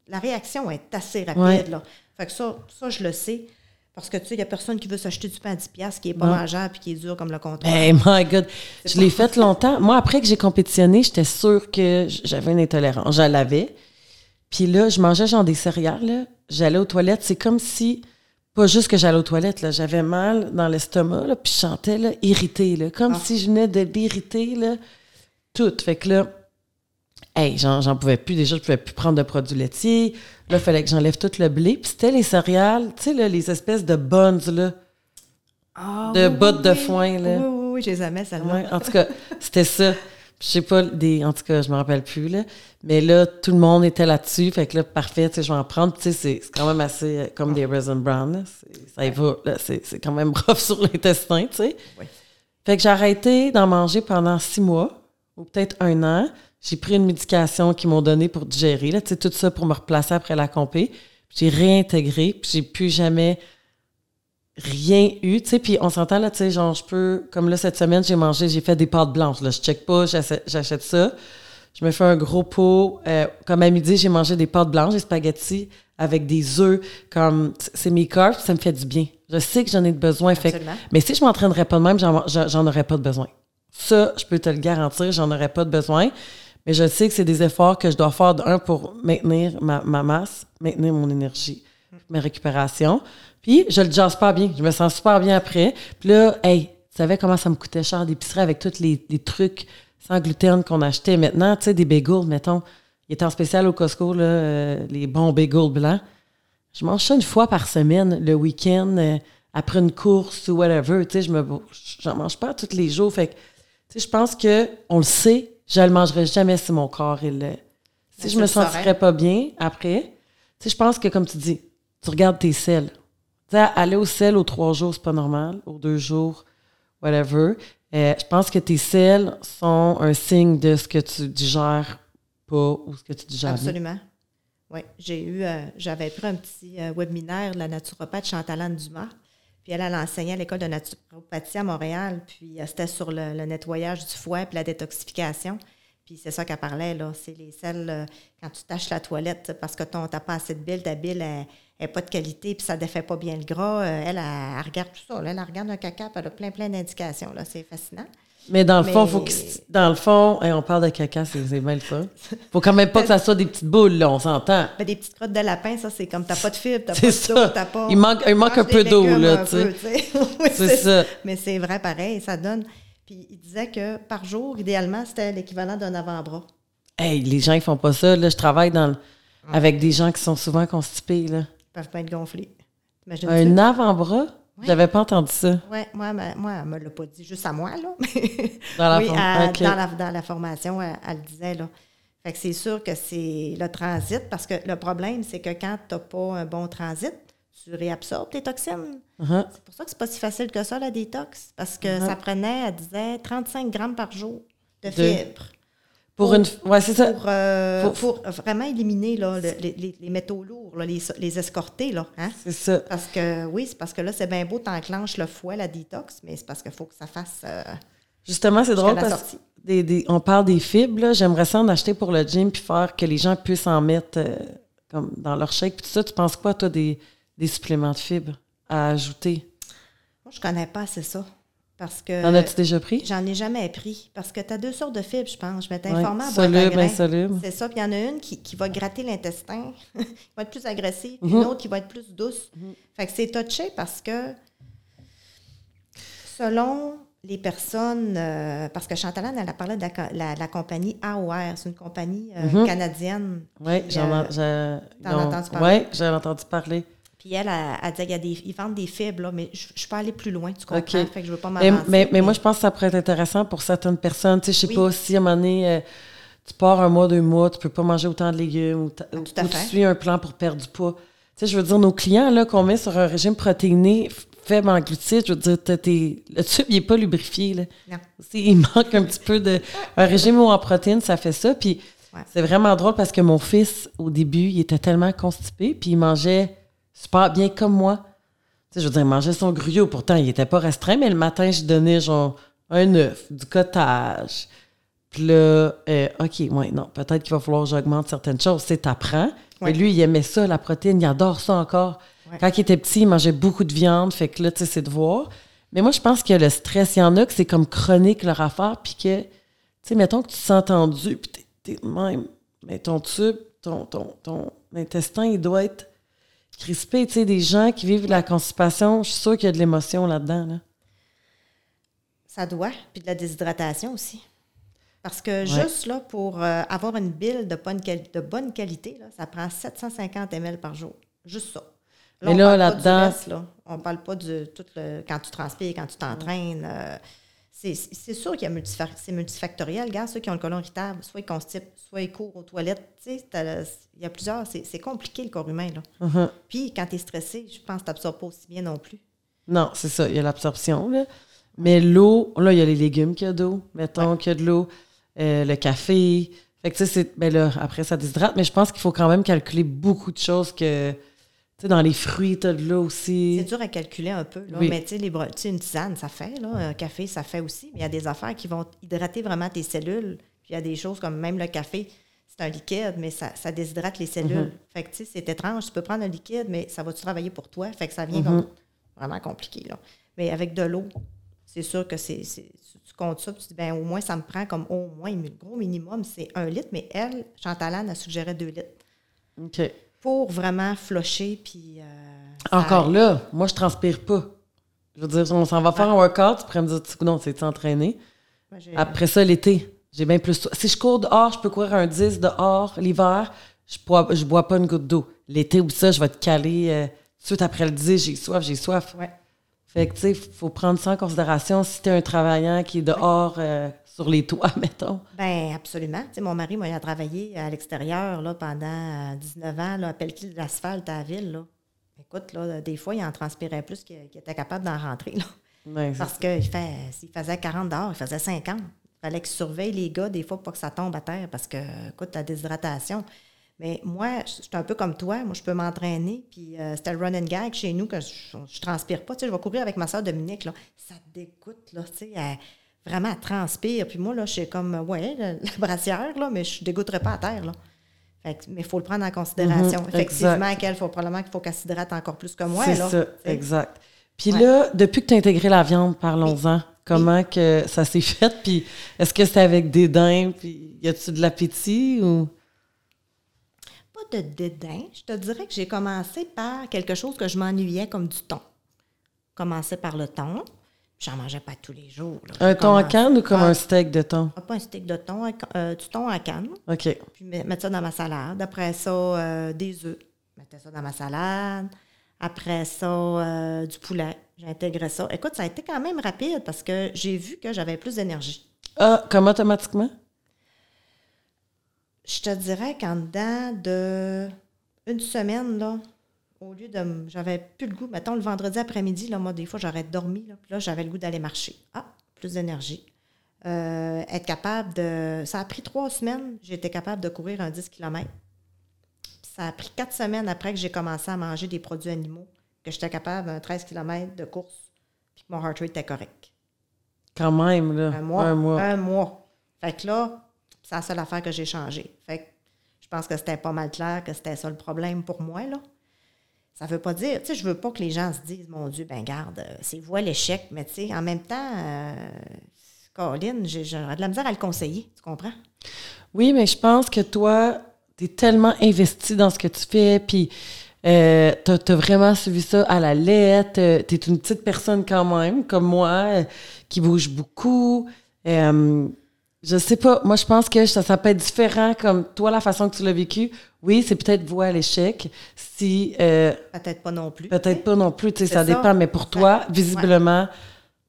La réaction est assez rapide. Ouais. Là. Fait que ça, ça, je le sais. Parce que, tu sais, il n'y a personne qui veut s'acheter du pain à 10 piastres qui n'est pas mangeable puis qui est dur comme le comptoir. Hey my God! Je l'ai fait longtemps. Moi, après que j'ai compétitionné, j'étais sûre que j'avais une intolérance. Je l'avais. Puis là, je mangeais genre des céréales. J'allais aux toilettes. C'est comme si, pas juste que j'allais aux toilettes, là, j'avais mal dans l'estomac, là, puis je sentais là, irritée, là, comme Ah. si je venais de m'irriter, là, tout. Fait que là, hey, j'en, pouvais plus. Déjà, je pouvais plus prendre de produits laitiers. Là, il fallait que j'enlève tout le blé. Puis c'était les céréales, tu sais, là, les espèces de buns, là. Ah, de oui, bottes oui, de foin, là. Oui, oui, oui, je les aimais, celles-là. Ouais, en tout cas, c'était ça. Je sais pas, des, en tout cas, je me rappelle plus, là. Mais là, tout le monde était là-dessus. Fait que là, parfait, tu sais, je vais en prendre. Tu sais, c'est quand même assez euh, comme des Raisin Brown, là. Ça y va, là. C'est quand même rough sur l'intestin, tu sais. Oui. Fait que j'ai arrêté d'en manger pendant six mois, ou peut-être un an. J'ai pris une médication qu'ils m'ont donnée pour digérer, là. Tu sais, tout ça pour me replacer après la compé. J'ai réintégré, puis j'ai plus jamais rien eu, tu sais, puis on s'entend là, tu sais, genre, je peux, comme là, cette semaine, j'ai mangé, j'ai fait des pâtes blanches, là, je check pas, j'achète ça, je me fais un gros pot, euh, comme à midi, j'ai mangé des pâtes blanches, des spaghettis avec des œufs, comme, c'est mes carbs, ça me fait du bien. Je sais que j'en ai besoin, fait mais si je m'entraînerais pas de même, j'en aurais pas de besoin. Ça, je peux te le garantir, j'en aurais pas de besoin. Mais je sais que c'est des efforts que je dois faire, d'un, pour maintenir ma, ma masse, maintenir mon énergie, ma récupération. Puis, je le jase pas bien. Je me sens super bien après. Puis là, hey, tu savais comment ça me coûtait cher d'épicerie avec tous les, les trucs sans gluten qu'on achetait maintenant? Tu sais, des bagels, mettons. Il était en spécial au Costco, là, euh, les bons bagels blancs. Je mange ça une fois par semaine, le week-end, euh, après une course ou whatever. Tu sais, je me, j'en mange pas tous les jours. Fait que, tu sais, je pense que on le sait, je le mangerai jamais si mon corps il le. Si Mais je me saurais. sentirais pas bien après, tu sais, je pense que comme tu dis, tu regardes tes selles. Tu sais, aller au sel aux trois jours, c'est pas normal. Aux deux jours, whatever. Euh, je pense que tes selles sont un signe de ce que tu digères pas ou ce que tu digères. Absolument. Oui, j'ai eu, euh, j'avais pris un petit euh, webinaire de la naturopathe Chantalane Dumas. Puis elle, elle enseignait à l'école de naturopathie à Montréal. Puis euh, c'était sur le, nettoyage du foie puis la détoxification. Puis c'est ça qu'elle parlait, là. C'est les selles, euh, quand tu tâches la toilette parce que ton t'as pas assez de bile, ta bile n'est pas de qualité puis ça défait pas bien le gras. euh, elle, elle, elle regarde tout ça. là. Elle regarde un caca puis elle a plein, plein d'indications. C'est fascinant. Mais dans le fond, Mais- faut que, dans le fond, hey, on parle de caca, c'est bien le fun. Faut quand même pas que ça soit des petites boules, là, on s'entend. Ben, des petites crottes de lapin, ça, c'est comme t'as pas de fibres, t'as C'est pas ça. d'eau, t'as pas. Il manque- il manque un peu d'eau, là, tu sais. Oui, C'est ça. Mais c'est vrai, pareil, ça donne. Puis il disait que par jour, idéalement, c'était l'équivalent d'un avant-bras. Hey, les gens, ils font pas ça. Là, je travaille dans le- avec des gens qui sont souvent constipés. Là. Ils peuvent pas être gonflés. Un avant-bras? J'avais pas entendu ça. Oui, moi, ma- moi, elle me l'a pas dit juste à moi, là. Dans la oui, dans, la, dans la formation, elle, elle le disait, là. Fait que c'est sûr que c'est le transit, parce que le problème, c'est que quand tu n'as pas un bon transit, tu réabsorbes tes toxines. Uh-huh. C'est pour ça que c'est pas si facile que ça, la détox, parce que ça prenait, elle disait, 35 grammes par jour de De- fibres. Pour une. Ouais, c'est ça. Pour, euh, pour vraiment éliminer là, le- les, les- métaux lourds, là, les, les escorter. Là, hein? C'est ça. Parce que, oui, c'est parce que là, c'est bien beau, t'enclenches le foie, la détox, mais c'est parce qu'il faut que ça fasse. euh, Justement, c'est drôle parce que des- des- on parle des fibres. là. J'aimerais ça en acheter pour le gym puis faire que les gens puissent en mettre euh, comme dans leur shake. Puis tout ça, tu penses quoi, toi, des, des suppléments de fibres à ajouter? Moi, je connais pas assez ça. Parce que. En as-tu déjà pris? J'en ai jamais pris. Parce que tu as deux sortes de fibres, je pense. Je m'étais Ouais, informée soluble, insoluble. C'est ça. Puis il y en a une qui, qui va gratter l'intestin, qui va être plus agressive, Mhm. une autre qui va être plus douce. Fait que c'est touché parce que selon les personnes, euh, parce que Chantalane, elle a parlé de la, la- la compagnie AOR, c'est une compagnie euh, Mhm. canadienne. Oui, Puis, j'en euh, ai- t'en entendu parler? Ouais, j'en ai entendu parler. Puis elle, elle, elle disait qu'il y a des, ils vendent des fibres, là, mais je, je peux aller plus loin, tu comprends? OK. Fait que je veux pas Mais, mais, mais moi, je pense que ça pourrait être intéressant pour certaines personnes. Tu sais, je sais Oui. pas si à un moment donné, euh, tu pars un mois, deux mois, tu peux pas manger autant de légumes ou, ta- Ah, ou tu suis un plan pour perdre du poids. Tu sais, je veux dire, nos clients là, qu'on met sur un régime protéiné, faible en glucides. Je veux dire, t'as tes- le tube, il n'est pas lubrifié. Là. Non. Il manque un petit peu de. Un régime haut en protéines, ça fait ça. Puis Ouais. c'est vraiment drôle parce que mon fils, au début, il était tellement constipé, puis il mangeait super bien comme moi. Tu sais, je veux dire, il mangeait son gruyot. Pourtant, il était pas restreint, mais le matin, je donnais genre un œuf, du cottage. Puis là, euh, OK, ouais, non, peut-être qu'il va falloir que j'augmente certaines choses. Sais, t'apprends. Ouais. Mais lui, il aimait ça, la protéine. Il adore ça encore. Ouais. Quand il était petit, il mangeait beaucoup de viande. Fait que là, tu sais, c'est de voir. Mais moi, je pense que le stress, il y en a que c'est comme chronique leur affaire. Puis que, tu sais, mettons que tu te sens tendu, puis t'es- même. Mais ton tube, ton, ton, ton intestin, il doit être crispé. Tu sais, des gens qui vivent de la constipation, je suis sûre qu'il y a de l'émotion là-dedans. Là. Ça doit, puis de la déshydratation aussi. Parce que juste là, pour euh, avoir une bile de bonne, de bonne qualité, là, ça prend 750 ml par jour. Juste ça. Mais on là, là-dedans- là. On parle pas de tout le. Quand tu transpires, quand tu t'entraînes. euh, c'est sûr qu'il y a c'est multifactoriel. Regarde, ceux qui ont le colon irritable, soit ils constipent, soit ils courent aux toilettes. Tu sais, il y a plusieurs. C'est c'est compliqué le corps humain. Là. Mhm. Puis quand tu es stressé, je pense que tu n'absorbes pas aussi bien non plus. Non, c'est ça, il y a l'absorption. là. Mais l'eau, là, il y a les légumes qu'il y a d'eau. Mettons qu'il y a de l'eau, euh, le café. Fait que, tu sais, c'est- ben là, après, ça déshydrate. Mais je pense qu'il faut quand même calculer beaucoup de choses que, sais, dans les fruits, tu as de l'eau C'est aussi. dur à calculer un peu, là, Oui. mais tu sais, une tisane, ça fait, là, un café, ça fait aussi, mais il y a des affaires qui vont hydrater vraiment tes cellules. Puis il y a des choses comme même le café, c'est un liquide, mais ça, ça déshydrate les cellules. Fait que tu sais, c'est étrange, tu peux prendre un liquide, mais ça va-tu travailler pour toi? Fait que ça vient comme vraiment compliqué, là. Mais avec de l'eau, c'est sûr que c'est, c'est- tu comptes ça, puis tu dis, ben au moins, ça me prend comme au moins, le gros minimum, c'est un litre, mais elle, Chantalane, a suggéré deux litres OK. Pour vraiment flusher, puis... euh, Encore là, moi, je transpire pas. Je veux dire, on s'en va faire un workout, tu pourrais me dire, tu non, c'est entraîné. Après ça, l'été, j'ai bien plus. Si je cours dehors, je peux courir un 10 dehors l'hiver, je bois, je bois pas une goutte d'eau. L'été ou ça, je vais te caler euh, tout de suite après le 10, j'ai soif, j'ai soif. Ouais. Fait que, tu sais, faut prendre ça en considération si t'es un travaillant qui est dehors euh, sur les toits, mettons. Ben absolument. Tu sais, mon mari, moi, il a travaillé à l'extérieur là, pendant euh, 19 ans, là, à Pelletier de l'asphalte à la ville. Là. Écoute, là, des fois, il en transpirait plus qu'il était capable d'en rentrer. Là. Ouais, Parce qu'il fait, s'il faisait 40 dehors, il faisait 50. Il fallait qu'il surveille les gars, des fois, pour pas que ça tombe à terre, parce que, écoute, la déshydratation. Mais moi, je suis un peu comme toi. Moi, je peux m'entraîner. Puis euh, c'était le run and gag chez nous que je, je transpire pas. Tu sais, je vais courir avec ma soeur Dominique. Là. Ça te dégoûte, là. Tu sais, elle- vraiment, elle transpire. Puis moi, là, je suis comme, ouais, la, la brassière, là, mais je ne dégoûterai pas à terre, là. Fait que- mais il faut le prendre en considération. Mhm, Effectivement, qu'elle, faut probablement qu'il faut qu'elle s'hydrate encore plus que moi. c'est ça, exact. Puis Ouais. là, depuis que tu as intégré la viande, parlons-en. Comment que ça s'est fait? Puis est-ce que c'est avec dédain? Puis y a-tu de l'appétit ou? Pas de dédain. Je te dirais que j'ai commencé par quelque chose que je m'ennuyais comme du thon. Commencé par le thon. J'en mangeais pas tous les jours. là. Un thon commencé- canne ou comme Ah, un steak de thon? Pas un steak de thon, euh, du thon en canne. OK. Puis me- mettre ça dans ma salade. Après ça, euh, des œufs. Mettais ça dans ma salade. Après ça, euh, du poulet. J'intégrais ça. Écoute, ça a été quand même rapide parce que j'ai vu que j'avais plus d'énergie. Ah, comme automatiquement? Je te dirais qu'en dedans de une semaine, là, au lieu de. J'avais plus le goût. Mettons, le vendredi après-midi, là, moi, des fois, j'aurais dormi. Là, puis là, j'avais le goût d'aller marcher. Ah, plus d'énergie. Euh, être capable de. Ça a pris trois semaines. Été capable de courir un 10 km. Ça a pris quatre semaines après que j'ai commencé à manger des produits animaux, que j'étais capable un 13 km de course, puis que mon heart rate était correct. Quand même, là. Un mois. Un mois. Un mois. Fait que là, c'est la seule affaire que j'ai changé. Fait que je pense que c'était pas mal clair que c'était ça le problème pour moi, là. Ça veut pas dire, tu sais, je veux pas que les gens se disent, mon Dieu, ben garde, euh, c'est voie l'échec, mais tu sais, en même temps, euh, Colin, j'aurais de la misère à le conseiller, tu comprends? Oui, mais je pense que toi, tu es tellement investi dans ce que tu fais, puis euh, tu as, vraiment suivi ça à la lettre. Tu es une petite personne quand même, comme moi, euh, qui bouge beaucoup. Euh, je sais pas, moi je pense que ça, ça peut être différent comme toi, la façon que tu l'as vécu. Oui, c'est peut-être voie à l'échec. Si, euh, Peut-être pas non plus. peut-être pas non plus, tu sais, ça, ça. dépend, mais pour toi, visiblement,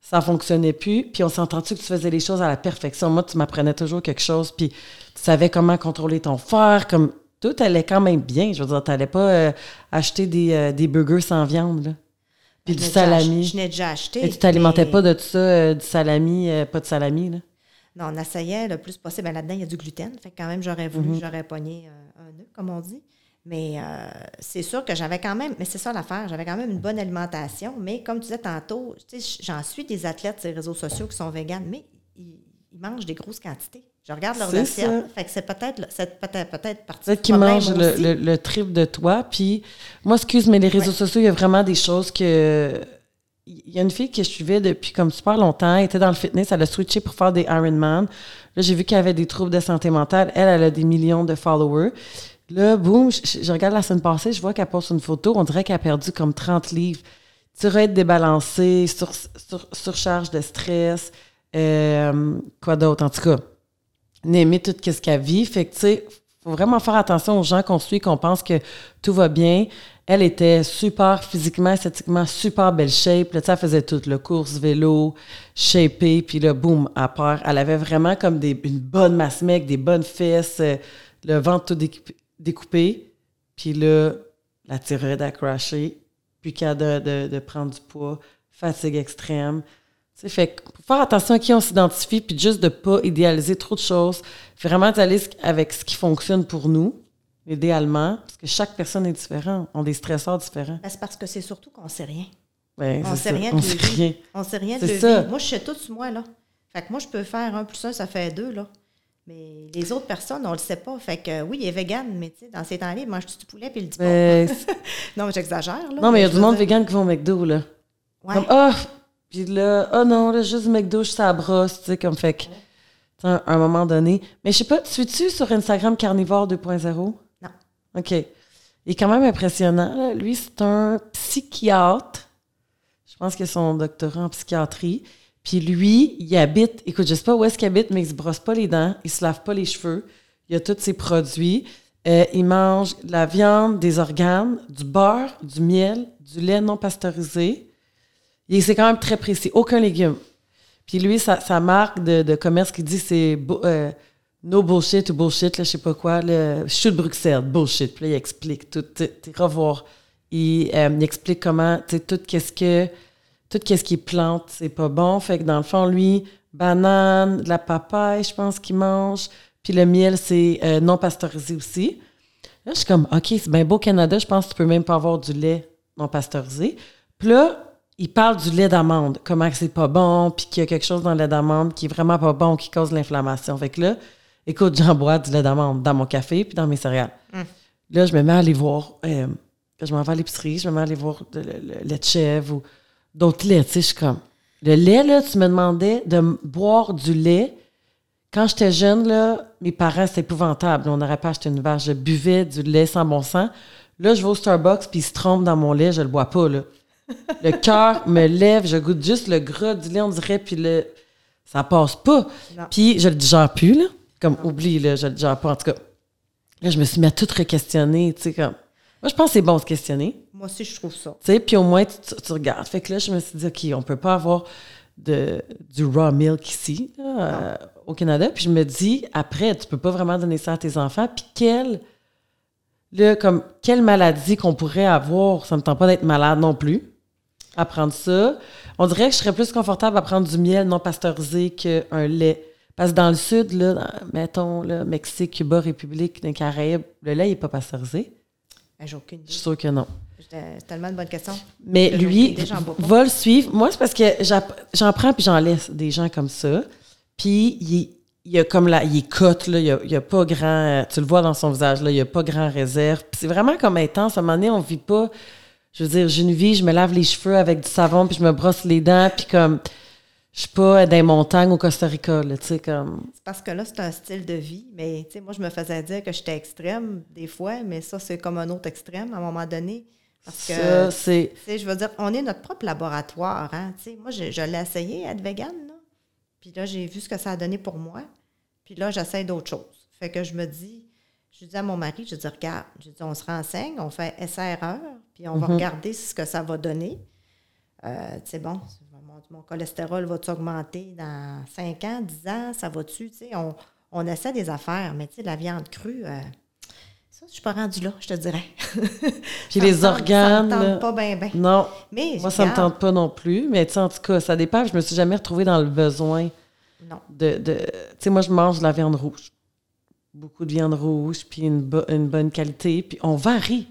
ça fonctionnait plus. Puis on s'entend-tu que tu faisais les choses à la perfection? Moi, tu m'apprenais toujours quelque chose, puis tu savais comment contrôler ton fer, comme tout allait quand même bien. Je veux dire, tu n'allais pas euh, acheter des, euh, des burgers sans viande. Là. Puis du déjà salami. Je n'ai déjà acheté. Et tu t'alimentais mais- pas de tout ça, euh, du salami, euh, pas de salami, là? Non, on essayait le plus possible. Ben, Là-dedans, il y a du gluten. Fait que quand même, j'aurais voulu, Mhm. j'aurais pogné euh, un nœud, comme on dit. Mais euh, c'est sûr que j'avais quand même, mais c'est ça l'affaire, j'avais quand même une bonne alimentation. Mais comme tu disais tantôt, j'en suis des athlètes sur les réseaux sociaux qui sont véganes, mais ils, ils mangent des grosses quantités. Je regarde assiettes. ça. Fait que c'est peut-être peut-être peut-être partie Peut-être qu'ils mangent le, le, le triple de toi. Puis, moi, excuse, mais les réseaux Ouais. sociaux, il y a vraiment des choses que. Il y a une fille que je suivais depuis comme super longtemps, elle était dans le fitness, elle a switché pour faire des Ironman. Là, j'ai vu qu'elle avait des troubles de santé mentale. Elle, elle a des millions de followers. Là, boum, je, regarde la semaine passée, je vois qu'elle poste une photo, on dirait qu'elle a perdu comme 30 livres. Tireette débalancée, sur, sur- surcharge de stress, euh, quoi d'autre, en tout cas n'aimer tout ce qu'elle vit. Fait que, tu sais, faut vraiment faire attention aux gens qu'on suit, qu'on pense que tout va bien. Elle était super physiquement, esthétiquement, super belle shape. Là, elle faisait tout, le course, vélo, shapé, puis là, boum, à part. Elle avait vraiment comme des, une bonne masse mec, des bonnes fesses, euh, le ventre tout découpé. découpé. Puis là, la thyroïde a puis qu'elle de, de, prendre du poids, fatigue extrême. Tu sais, fait faut faire attention à qui on s'identifie, puis juste de pas idéaliser trop de choses. Vraiment d'aller avec ce qui fonctionne pour nous, idéalement, parce que chaque personne est différente, ont des stresseurs différents. Ben, c'est parce que c'est surtout qu'on sait rien. Ben, On sait ça. rien On de sait rien. On sait rien de ça. Moi, je sais tout sur moi, là. Fait que moi, je peux faire un plus un, ça fait deux, là. Mais les autres personnes, on le sait pas. Fait que oui, il est vegan, mais tu sais, dans ces temps-là, il mange du poulet puis il le dit Ben, pas. Non, mais j'exagère, là. non, mais il y a du monde dire- vegan qui vont au McDo, là. Ouais. Comme, ah! Puis là, oh non, là, juste McDo, je la brosse, tu sais, comme fait que, tu à un moment donné. Mais je sais pas, suis-tu sur Instagram Carnivore 2.0? OK. Il est quand même impressionnant. Lui, c'est un psychiatre. Je pense qu'il a son doctorat en psychiatrie. Puis lui, il habite, écoute, je sais pas où est-ce qu'il habite, mais il se brosse pas les dents, il se lave pas les cheveux. Il a tous ses produits. Euh, il mange de la viande, des organes, du beurre, du miel, du lait non pasteurisé. Et c'est quand même très précis. Aucun légume. Puis lui, sa, sa marque de, commerce qui dit c'est euh, no bullshit ou bullshit, là, je sais pas quoi, le chou de Bruxelles, bullshit. Puis là, il explique tout. Tu tu iras voir. Il, euh, explique comment, tu sais, tout qu'est-ce que, tout qu'est-ce qui plante, c'est pas bon. Fait que dans le fond, lui, banane, de la papaye, je pense qu'il mange. Puis le miel, c'est euh, non pasteurisé aussi. Là, je suis comme, OK, c'est bien beau au Canada, je pense que tu peux même pas avoir du lait non pasteurisé. Puis là, il parle du lait d'amande, comment c'est pas bon, puis qu'il y a quelque chose dans le lait d'amande qui est vraiment pas bon, qui cause l'inflammation. Fait que là, écoute, j'en bois du lait d'amande dans mon café puis dans mes céréales. Là, je me mets à aller voir, euh, quand je m'en vais à l'épicerie, je me mets à aller voir le, le- le lait de chèvre ou d'autres laits, tu sais, je suis comme... Le lait, là, tu me demandais de boire du lait. Quand j'étais jeune, là, mes parents, c'était épouvantable. On n'aurait pas acheté une vache. Je buvais du lait sans bon sens. Là, je vais au Starbucks, puis il se trompe dans mon lait, je le bois pas, là. Le cœur me lève, je goûte juste le gras du lait, on dirait, puis le... ça passe pas. Puis je le digère plus, là. Comme, oublie, là, je le digère pas. En tout cas, là, je me suis mis à tout re-questionner, tu sais, comme... Moi, je pense que c'est bon de se questionner. Moi aussi, je trouve ça. Tu sais, puis au moins, tu, tu- tu regardes. Fait que là, je me suis dit, OK, on peut pas avoir de, du raw milk ici, là, euh, au Canada. Puis je me dis, après, tu peux pas vraiment donner ça à tes enfants. Puis quelle, là, comme, quelle maladie qu'on pourrait avoir, ça me tente pas d'être malade non plus, à prendre ça. On dirait que je serais plus confortable à prendre du miel non pasteurisé qu'un lait. Parce que dans le sud, là, dans- mettons, là, Mexique, Cuba, République, des Caraïbes, le lait n'est pas pasteurisé. Ben, J'ai aucune Je suis sûre que non. C'est tellement une bonne question. Mais Que lui, idée, va le suivre. Moi, c'est parce que j'en prends puis j'en laisse des gens comme ça. Puis il, a comme la, il est cote, là. Il a, il a pas grand, tu le vois dans son visage, là. Il a pas grand réserve. Puis c'est vraiment comme intense. À un moment donné, on vit pas, je veux dire, j'ai une vie, je me lave les cheveux avec du savon puis je me brosse les dents puis comme, je suis pas dans les montagnes au Costa Rica, là. Tu sais, comme, C'est parce que là, c'est un style de vie. Mais tu sais, moi, je me faisais dire que j'étais extrême des fois, mais ça, c'est comme un autre extrême à un moment donné. Parce que, ça, c'est, tu sais, je veux dire, on est notre propre laboratoire. Hein? Tu sais, moi, je, je l'ai essayé, être vegan. Là. Puis là, j'ai vu ce que ça a donné pour moi. Puis là, j'essaie d'autres choses. Fait que je me dis, je dis à mon mari, je dis, regarde, je dis, on se renseigne, on fait essai-erreur, puis on va regarder ce que ça va donner. Euh, tu sais, bon, mon, mon cholestérol va-tu augmenter dans 5 ans, 10 ans, ça va-tu? On, on essaie des affaires, mais la viande crue, euh, ça, je suis pas rendue là, je te dirais. Puis les me tente- organes. Ça me tente pas bien, bien. Non, Mais moi, ça me regarde, tente pas non plus. Mais en tout cas, ça dépend. Je me suis jamais retrouvée dans le besoin Non. de. de... Tu sais, moi, je mange de la viande rouge. Beaucoup de viande rouge, puis une, bo- une bonne qualité. Puis on varie.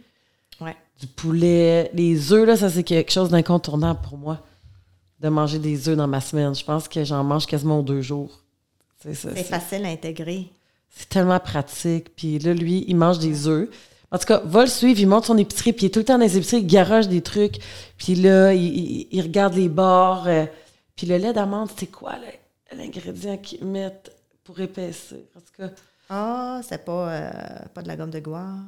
Ouais. Du poulet. Les œufs, là, ça, c'est quelque chose d'incontournable pour moi. De manger des œufs dans ma semaine. Je pense que j'en mange quasiment aux deux jours. C'est facile à intégrer. c'est tellement pratique. Puis là, lui, il mange des œufs. En tout cas, va le suivre, il monte son épicerie, puis il est tout le temps dans les épiceries, il garoche des trucs. Puis là, il, il- il regarde les bords. euh, puis le lait d'amande, c'est quoi l'ingrédient qu'ils mettent pour épaissir? En tout cas, Ah, c'est pas, euh, pas de la gomme de goire.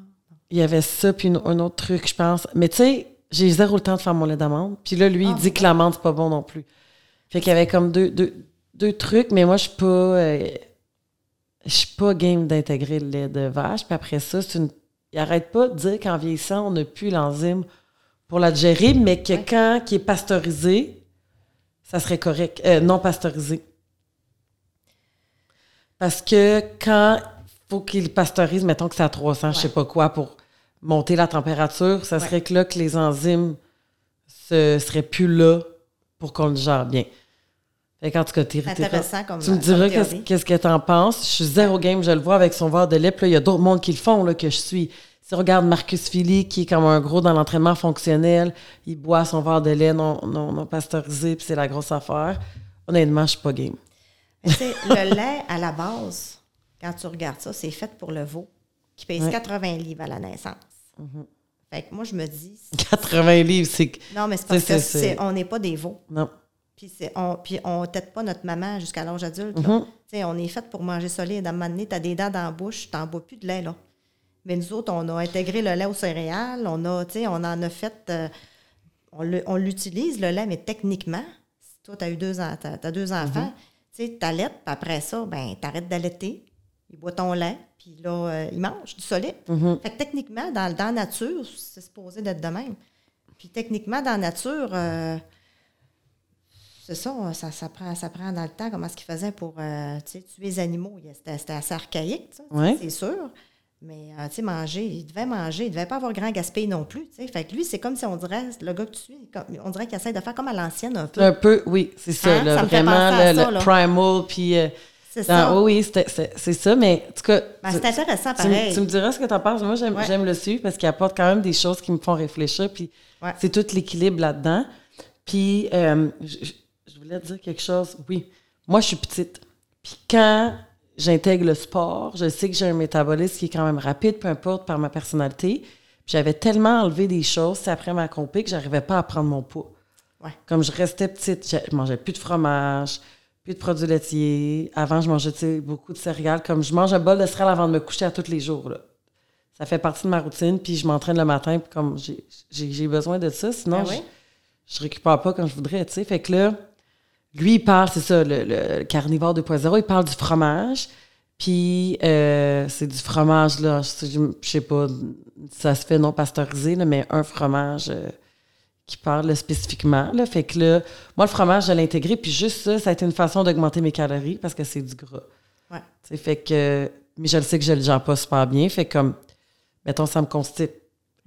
il y avait ça, puis une- un autre truc, je pense. Mais tu sais, j'ai zéro le temps de faire mon lait d'amande. Puis là, lui, Ah, il dit que l'amande, c'est pas bon non plus. Fait qu'il y avait comme deux, deux, deux trucs, mais moi, je suis pas... euh, je suis pas game d'intégrer le lait de vache. Puis après ça, c'est une... il arrête pas de dire qu'en vieillissant, on n'a plus l'enzyme pour la digérer, mais que Ouais. quand qui est pasteurisé, ça serait correct. Euh, non pasteurisé. Parce que quand faut qu'il pasteurise, mettons que c'est à 300, je sais Ouais. pas quoi, pour monter la température, ça serait que là que les enzymes ne seraient plus là pour qu'on le gère bien. Fait qu'en tout cas, t'es- intéressant comme tu me diras qu'est-ce qu'est-ce que t'en penses. Je suis zéro game, je le vois avec son verre de lait. Puis là, il y a d'autres mondes qui le font, là, que je suis. Si on regarde Marcus Philly, qui est comme un gros dans l'entraînement fonctionnel, il boit son verre de lait non, non, non pasteurisé, puis c'est la grosse affaire. Honnêtement, je suis pas game. Mais le lait, à la base, quand tu regardes ça, c'est fait pour le veau, qui pèse Ouais. 80 livres à la naissance. Fait que moi, je me dis... 80 livres, c'est... que- Non, mais c'est parce que on n'est pas des veaux. Non. Puis, c'est- on puis on tête pas notre maman jusqu'à l'âge adulte. là. Mhm. Tu sais, On est fait pour manger solide. À un moment donné, tu as des dents dans la bouche, tu n'en bois plus de lait. Là. Mais nous autres, on a intégré le lait aux céréales. On, a, tu on en a fait... euh, on le- on l'utilise, le lait, mais techniquement, si toi, tu as eu deux, t'as- t'as deux enfants, tu sais, t'allaites, puis après ça, ben, t'arrêtes d'allaiter, il boit ton lait, puis là, euh, il mange du solide. Mhm. Fait que techniquement, dans, dans la nature, c'est supposé d'être de même. Puis techniquement, dans la nature, euh, c'est ça, ça, ça prend, ça prend dans le temps comment est-ce qu'ils faisaient pour euh, tuer les animaux. C'était assez archaïque, Ouais. c'est sûr. Mais euh, tu sais, manger, il devait manger, il devait pas avoir grand gaspille non plus. Fait que lui, c'est comme si on dirait, le gars que tu suis, on dirait qu'il essaie de faire comme à l'ancienne un peu. Un peu, oui, c'est ça, Hein? là, Ça me fait vraiment, penser à le, ça, le primal, puis... C'est ça. oui, c'est ça, mais en tout cas... Ben, c'est intéressant, pareil. tu me diras ce que tu en penses. Moi, j'aime Ouais. le suivre parce qu'il apporte quand même des choses qui me font réfléchir. Puis Ouais. c'est tout l'équilibre là-dedans. Puis euh, je, voulais te dire quelque chose. Oui, moi, je suis petite. Puis quand j'intègre le sport, je sais que j'ai un métabolisme qui est quand même rapide, peu importe par ma personnalité. J'avais tellement enlevé des choses c'est après ma compé que j'arrivais pas à prendre mon poids. Ouais. Comme je restais petite, je je mangeais plus de fromage, plus de produits laitiers. Avant, je mangeais beaucoup de céréales. Comme je mange un bol de céréales avant de me coucher à tous les jours. Là. Ça fait partie de ma routine. Puis je m'entraîne le matin. Puis comme j'ai- besoin de ça, sinon Ah oui? je, je récupère pas comme je voudrais. tu sais. Fait que là, lui, il parle, c'est ça, le, le carnivore 2.0, il parle du fromage. Puis euh, c'est du fromage, là, je, je- je sais pas, ça se fait non pasteurisé, là, mais un fromage euh, qui parle là, spécifiquement. Là. Fait que là, moi, le fromage, je l'ai intégré, puis juste ça, ça a été une façon d'augmenter mes calories parce que c'est du gras. Ouais. Fait que, mais je le sais que je le gère pas super bien. Fait que comme, mettons, ça me constipe.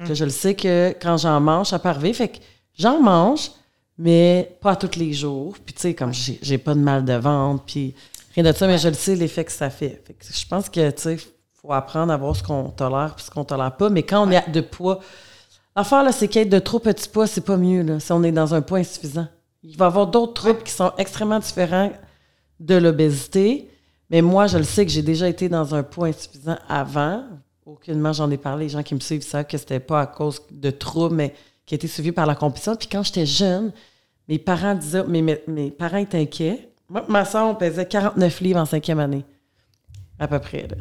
Que je le sais que quand j'en mange, ça peut arriver. Fait que j'en mange, mais pas tous les jours. Puis tu sais, comme j'ai j'ai pas de mal de ventre, puis rien de ça, mais je le sais l'effet que ça fait. Fait que je pense que, tu sais, faut apprendre à voir ce qu'on tolère puis ce qu'on tolère pas. Mais quand on est de poids, l'affaire, là, c'est qu'être de trop petit poids, c'est pas mieux, là, si on est dans un poids insuffisant. Il va y avoir d'autres troubles qui sont extrêmement différents de l'obésité. Mais moi, je le sais que j'ai déjà été dans un poids insuffisant avant. Aucunement, j'en ai parlé. Les gens qui me suivent savent que c'était pas à cause de troubles, mais qui a été suivi par la compétition. Puis quand j'étais jeune, mes parents disaient, mes, mes, mes parents étaient inquiets. Moi, ma soeur, on pesait 49 livres en cinquième année. À peu près, là.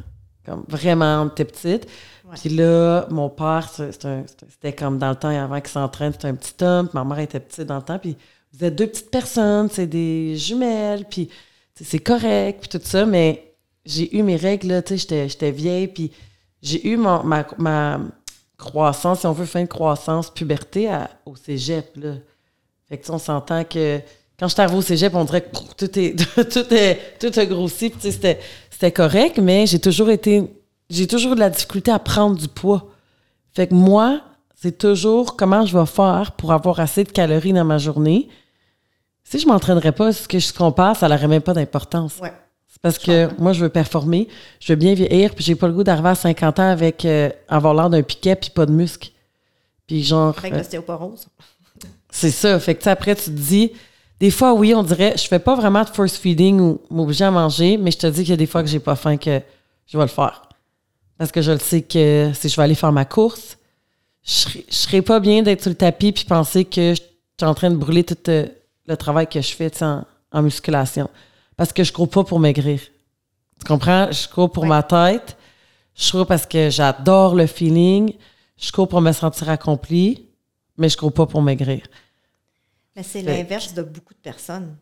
Comme vraiment, était petite. Puis là, mon père, c'était comme dans le temps avant qu'il s'entraîne, c'était un petit homme. Puis ma mère était petite dans le temps. Puis vous êtes deux petites personnes, c'est des jumelles, puis c'est correct, puis tout ça. Mais j'ai eu mes règles, là, tu sais, j'étais- vieille, puis j'ai eu mon- ma, ma croissance, si on veut, fin de croissance, puberté à- au cégep, là. Fait que tu sais, on s'entend que quand j'étais arrivée au cégep, on dirait que tout est tout est tout a grossi, puis tu sais, c'était c'était correct, mais j'ai toujours été j'ai toujours de la difficulté à prendre du poids. Fait que moi, c'est toujours comment je vais faire pour avoir assez de calories dans ma journée. Si je m'entraînerais pas, ce que je compare, ça n'aurait même pas d'importance. Ouais. C'est parce que moi, je veux performer, je veux bien vieillir, puis j'ai pas le goût d'arriver à 50 ans avec euh, avoir l'air d'un piquet puis pas de muscles. Puis genre. Avec euh, l'ostéoporose. c'est ça. Fait que tu sais, après, tu te dis, des fois, oui, on dirait, je fais pas vraiment de force feeding ou m'obliger à manger, mais je te dis qu'il y a des fois que j'ai pas faim que je vais le faire. Parce que je le sais que si je vais aller faire ma course, je serais- je serais pas bien d'être sur le tapis puis penser que je suis en train de brûler tout euh, le travail que je fais en, en musculation. Parce que je cours pas pour maigrir. Tu comprends? Je cours pour Ouais. ma tête. Je cours parce que j'adore le feeling. Je cours pour me sentir accomplie, mais je cours pas pour maigrir. Mais c'est l'inverse de beaucoup de personnes.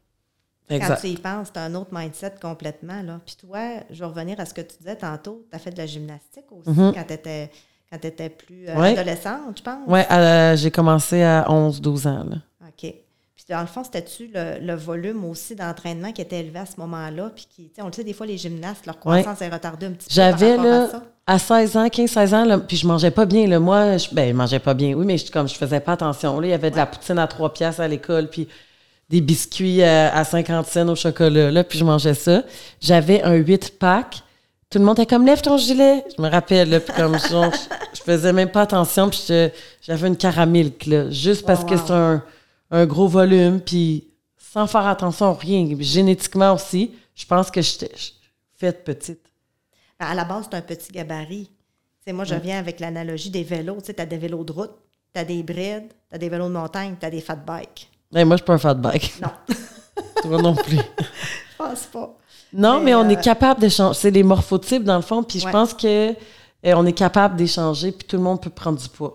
Quand tu y penses, tu as un autre mindset complètement. Là. Puis toi, je vais revenir à ce que tu disais tantôt. Tu as fait de la gymnastique aussi Mhm. quand tu étais, quand étais plus euh, Ouais. adolescente, je pense. Euh, j'ai commencé à 11-12 ans. Là. OK. Dans le fond, c'était-tu le, le volume aussi d'entraînement qui était élevé à ce moment-là? Puis qui, tu on le sait, des fois, les gymnastes, leur croissance est retardée un petit peu. J'avais, là, à ça. à 16 ans, 15-16 ans, là, puis je mangeais pas bien. Là. Moi, je, ben, je mangeais pas bien, oui, mais je, comme je faisais pas attention. Là, il y avait de la poutine à 3 piastres à l'école, puis des biscuits euh, à 50 cents au chocolat, là, puis je mangeais ça. J'avais un 8-pack. Tout le monde était comme, lève ton gilet. Je me rappelle, là, puis comme, genre, je, je faisais même pas attention, puis j'avais une caramilk, là, juste parce Oh, que wow. c'est un, un gros volume, puis sans faire attention à rien. Génétiquement aussi, je pense que j'étais faite petite. Ben, À la base, c'est un petit gabarit. Tu sais, moi, je viens avec l'analogie des vélos. Tu sais, as des vélos de route, tu as des brides, tu as des vélos de montagne, tu as des fat bikes. Hey, moi, je suis pas un fat bike. Non, Toi non plus. je pense pas. Non, Mais, mais, on euh, est capable d'échanger. C'est les morphotypes, dans le fond. Puis je Ouais. pense que euh, on est capable d'échanger, puis tout le monde peut prendre du poids.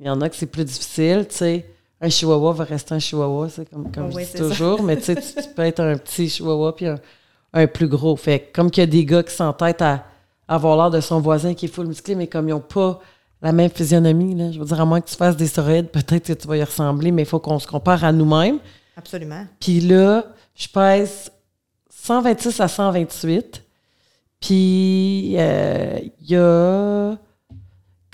Il y en a que c'est plus difficile, tu sais. Un chihuahua va rester un chihuahua, c'est comme, comme Oui, je dis ça. toujours. mais tu sais, tu tu peux être un petit chihuahua puis un, un plus gros. Fait que comme qu'il y a des gars qui s'entêtent à avoir l'air de son voisin qui est full musclé, mais comme ils n'ont pas la même physionomie, là, je veux dire, à moins que tu fasses des stéroïdes, peut-être que tu vas y ressembler, mais il faut qu'on se compare à nous-mêmes. Absolument. Puis là, je pèse 126 à 128. Puis euh, il y a.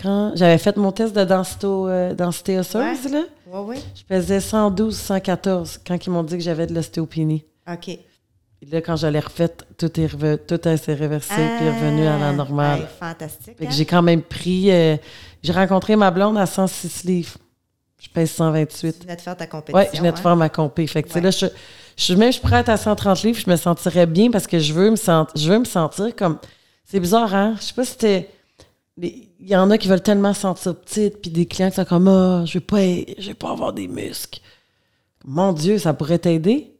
Quand j'avais fait mon test de densité, euh, densité osseuse, là, Oui, oui. je pesais 112, 114 quand ils m'ont dit que j'avais de l'ostéopénie. OK. Puis là, quand je l'ai refaite, tout est tout s'est réversé puis est revenu à la Ah, normale. hey, fantastique. Fait que hein? j'ai quand même pris. euh, j'ai rencontré ma blonde à 106 livres. Je pèse 128. Tu venais de faire ta compétition. Oui, je venais de hein? faire ma compé. Fait que, Ouais. là, je, je suis même je suis prête à 130 livres, je me sentirais bien parce que je veux me, sent, je veux me sentir comme. C'est bizarre, hein? Je sais pas si c'était. Il y en a qui veulent tellement se sentir petite, puis des clients qui sont comme Ah, je veux pas, je veux pas avoir des muscles. Mon Dieu, ça pourrait t'aider.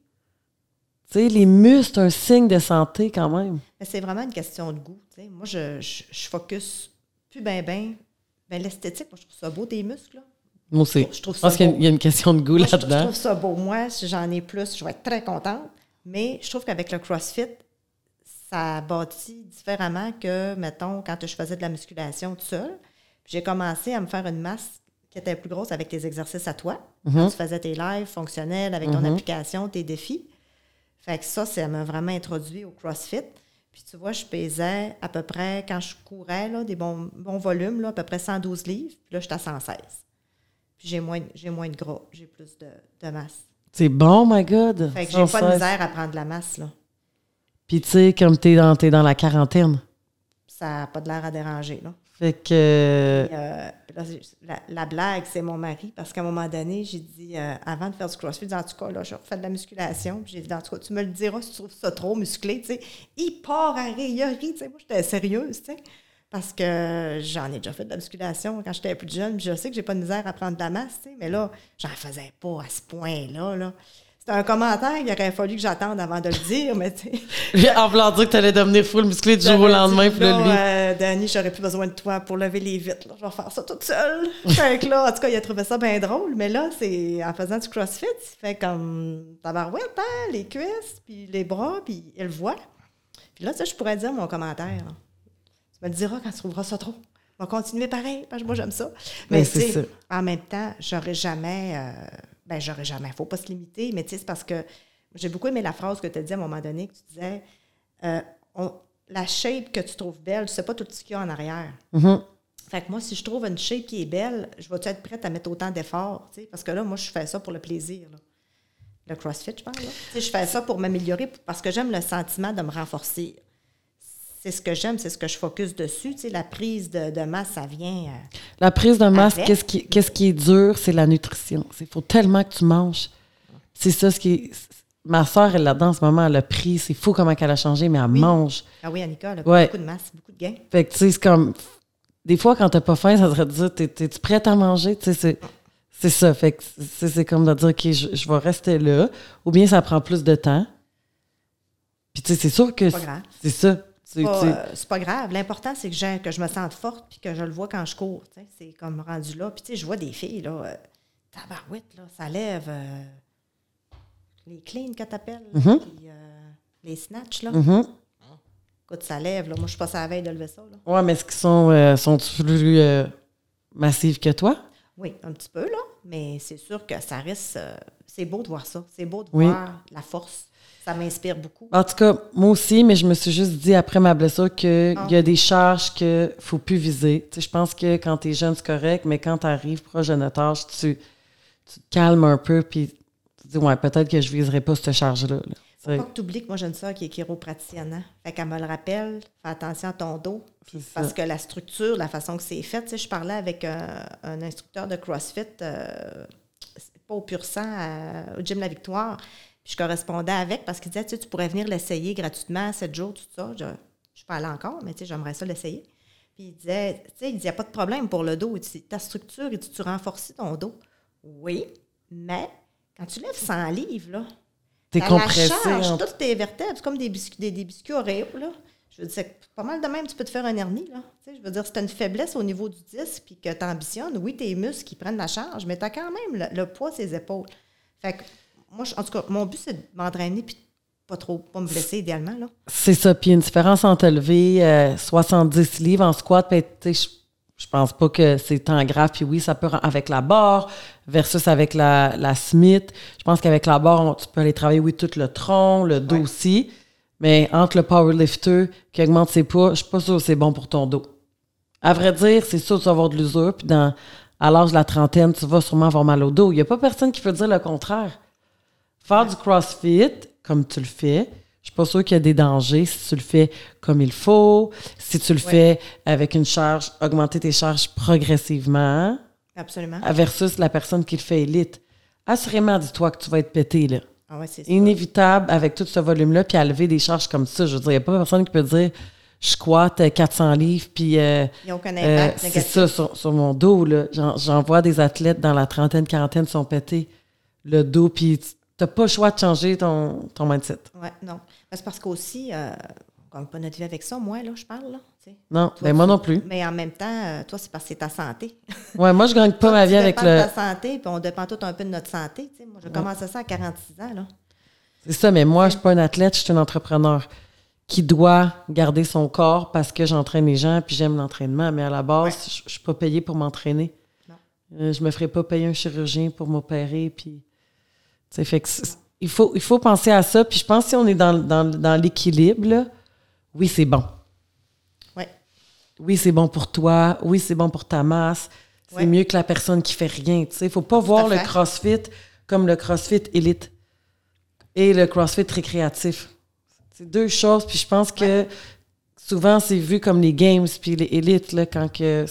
Tu sais, les muscles, c'est un signe de santé quand même. Mais c'est vraiment une question de goût. Moi, je, je, je focus plus ben ben. Ben, l'esthétique, moi, je trouve ça beau, des muscles. là. Moi aussi. Je trouve ça pense qu'il y y a une question de goût Moi, je, là-dedans. trouve ça beau. Moi, si j'en ai plus, je vais être très contente. Mais je trouve qu'avec le CrossFit, ça bâtit différemment que, mettons, quand je faisais de la musculation tout seul. Puis J'ai commencé à me faire une masse qui était plus grosse avec tes exercices à toi. Quand tu faisais tes lives fonctionnels avec ton application, tes défis. Fait que ça, ça m'a vraiment introduit au CrossFit. Puis tu vois, je pesais à peu près, quand je courais, là, des bons, bons volumes, là, à peu près 112 livres. Puis là, j'étais à 116. Puis j'ai moins, moins de gras, j'ai plus de, de masse. C'est bon, my God. Fait que j'ai pas de 116. misère à prendre de la masse, là. Puis tu sais, comme t'es dans, t'es dans la quarantaine. Ça n'a pas de l'air à déranger, là. Fait que. Euh, c'est- la, la blague, c'est mon mari, parce qu'à un moment donné, j'ai dit, euh, avant de faire du crossfit, en tout cas, là, je refais de la musculation. Puis j'ai dit, en tout cas, tu me le diras si tu trouves ça trop musclé, tu sais. Il part à rire, tu sais. Moi, j'étais sérieuse, tu sais. Parce que j'en ai déjà fait de la musculation quand j'étais plus jeune. Puis je sais que j'ai pas de misère à prendre de la masse, tu sais. Mais là, j'en faisais pas à ce point-là, là. C'était un commentaire qu'il aurait fallu que j'attende avant de le dire, mais tu sais. en voulant dire que t'allais devenir full musclé du jour au lendemain, puis là, lui. euh, Danny, j'aurais plus besoin de toi pour lever les vitres. là. Je vais faire ça toute seule. fait que là, en tout cas, il a trouvé ça bien drôle. Mais là, c'est en faisant du CrossFit, il fait comme tabarouette, hein, les cuisses, puis les bras, puis il le voit. Puis là, ça, je pourrais dire mon commentaire. là. Tu me le diras quand tu trouveras ça trop. On va continuer pareil, parce que moi, j'aime ça. Mais Ben, tu c'est sais, ça. en même temps, j'aurais jamais... euh, ben, j'aurais jamais. faut pas se limiter, mais tu sais, c'est parce que j'ai beaucoup aimé la phrase que tu as dit à un moment donné, que tu disais... euh, on- la shape que tu trouves belle, tu sais pas tout ce qu'il y a en arrière. Mhm. Fait que moi, si je trouve une shape qui est belle, je vais être prête à mettre autant d'efforts, parce que là, moi, je fais ça pour le plaisir. là. Le CrossFit, je parle. Là. Je fais ça pour m'améliorer parce que j'aime le sentiment de me renforcer. C'est ce que j'aime, c'est ce que je focus dessus. Tu sais, la prise de, de masse, ça vient. euh, La prise de masse, qu'est-ce qui, qui est dur, c'est la nutrition. Il faut tellement que tu manges. C'est ça ce qui est. Ma soeur, elle là-dedans en ce moment, elle a pris. C'est fou comment elle a changé, mais elle mange. Ah oui, Annika, elle a Ouais. beaucoup de masse, beaucoup de gains. Fait que, tu sais, c'est comme. Des fois, quand t'as pas faim, ça serait de dire T'es- T'es-tu prête à manger? Tu sais, c'est. C'est ça. Fait que c'est comme de dire OK, je, je vais rester là. Ou bien ça prend plus de temps. Puis, tu sais, c'est sûr que. C'est ça. Tu- C'est pas, euh, pas grave. L'important, c'est que, que je me sente forte puis que je le vois quand je cours. C'est comme rendu là. Puis, tu sais, je vois des filles, là, euh, tabarouette, là, ça lève euh, les cleans que t'appelles, puis, euh, les snatchs, là. Mhm. Écoute, ça lève, là. Moi, je suis pas à la veille de lever ça, là. Ouais, mais est-ce qu'ils sont, euh, sont plus euh, massifs que toi? Oui, un petit peu, là. Mais c'est sûr que ça reste... euh, c'est beau de voir ça. C'est beau de Oui. voir la force. Ça m'inspire beaucoup. En tout cas, moi aussi, mais je me suis juste dit après ma blessure qu'il Ah. y a des charges qu'il faut plus viser. Tu sais, je pense que quand tu es jeune, c'est correct, mais quand tu arrives proche de notre âge, tu, tu te calmes un peu, puis tu te dis, ouais, peut-être que je viserai pas cette charge-là. là. Faut pas que tu oublies que moi, j'ai une soeur qui est chiropraticienne. Hein? Fait qu'elle me le rappelle, fais attention à ton dos. Parce ça. que la structure, la façon que c'est fait, tu sais, je parlais avec un, un instructeur de CrossFit, euh, pas au pur sang, à- au gym La Victoire. Puis je correspondais avec parce qu'il disait, tu sais, tu pourrais venir l'essayer gratuitement, 7 jours, tout ça. Je ne suis pas allée encore, mais tu sais, j'aimerais ça l'essayer. Puis il disait, tu sais, il n'y a pas de problème pour le dos. Ta structure, dit, tu renforces ton dos. Oui, mais quand tu lèves 100 livres, là, T'es ça compressé. la charge, en- toutes tes vertèbres, c'est comme des biscuits, des, des biscuits Oreo, là. Je veux dire, c'est pas mal de même, tu peux te faire un hernie, là. Tu sais, je veux dire, si tu une faiblesse au niveau du disque puis que tu ambitionnes, oui, tes muscles qui prennent la charge, mais tu as quand même le, le poids de ses épaules. Fait que, moi, je- en tout cas, mon but, c'est de m'entraîner puis pas trop, pas me blesser idéalement, là. C'est ça. Puis une différence entre lever euh, 70 livres en squat, puis tu sais, je, je pense pas que c'est tant grave. Puis oui, ça peut avec la barre versus avec la, la Smith. Je pense qu'avec la barre, on- tu peux aller travailler, oui, tout le tronc, le dos Ouais. aussi. Mais entre le powerlifter qui augmente ses poids, je suis pas sûre que c'est bon pour ton dos. À vrai dire, c'est sûr que tu vas avoir de l'usure. Puis dans, à l'âge de la trentaine, tu vas sûrement avoir mal au dos. Il n'y a pas personne qui peut dire le contraire. Faire du CrossFit, comme tu le fais, je suis pas sûre qu'il y a des dangers si tu le fais comme il faut, si tu le Ouais. fais avec une charge, augmenter tes charges progressivement, Absolument. versus la personne qui le fait élite. Assurément, dis-toi que tu vas être pété, là. Ah ouais, c'est ça. Inévitable avec tout ce volume-là, puis à lever des charges comme ça. Je veux dire, il n'y a pas personne qui peut dire je squatte euh, 400 livres, puis euh, euh, c'est ça sur, sur mon dos. là. J'en, vois des athlètes dans la trentaine, quarantaine sont pétés le dos, puis tu n'as pas le choix de changer ton, ton mindset. Oui, non. C'est parce qu'aussi, euh, gagne pas notre vie avec ça, moi, là, je parle, là. Non, Toi, ben moi non plus. Mais en même temps, euh, toi, c'est parce que c'est ta santé. Ouais, moi, je gagne pas Toi, ma vie avec de le. ta santé, puis on dépend tout un peu de notre santé. tu sais. Moi, j'ai commencé ça à 46 ans, là. C'est ça, mais moi, je suis pas un athlète, je suis un entrepreneur qui doit garder son corps parce que j'entraîne les gens puis j'aime l'entraînement. Mais à la base, Ouais. je, je suis pas payée pour m'entraîner. Euh, je me ferai pas payer un chirurgien pour m'opérer. Puis, fait que il faut, il faut penser à ça. Puis je pense que si on est dans, dans, dans l'équilibre, oui, c'est bon. Ouais. Oui, c'est bon pour toi. Oui, c'est bon pour ta masse. C'est Ouais. mieux que la personne qui fait rien. Tu sais, faut pas voir le. CrossFit comme le CrossFit élite et le CrossFit récréatif. C'est deux choses. Puis je pense que souvent, c'est vu comme les games puis les élites, là, quand que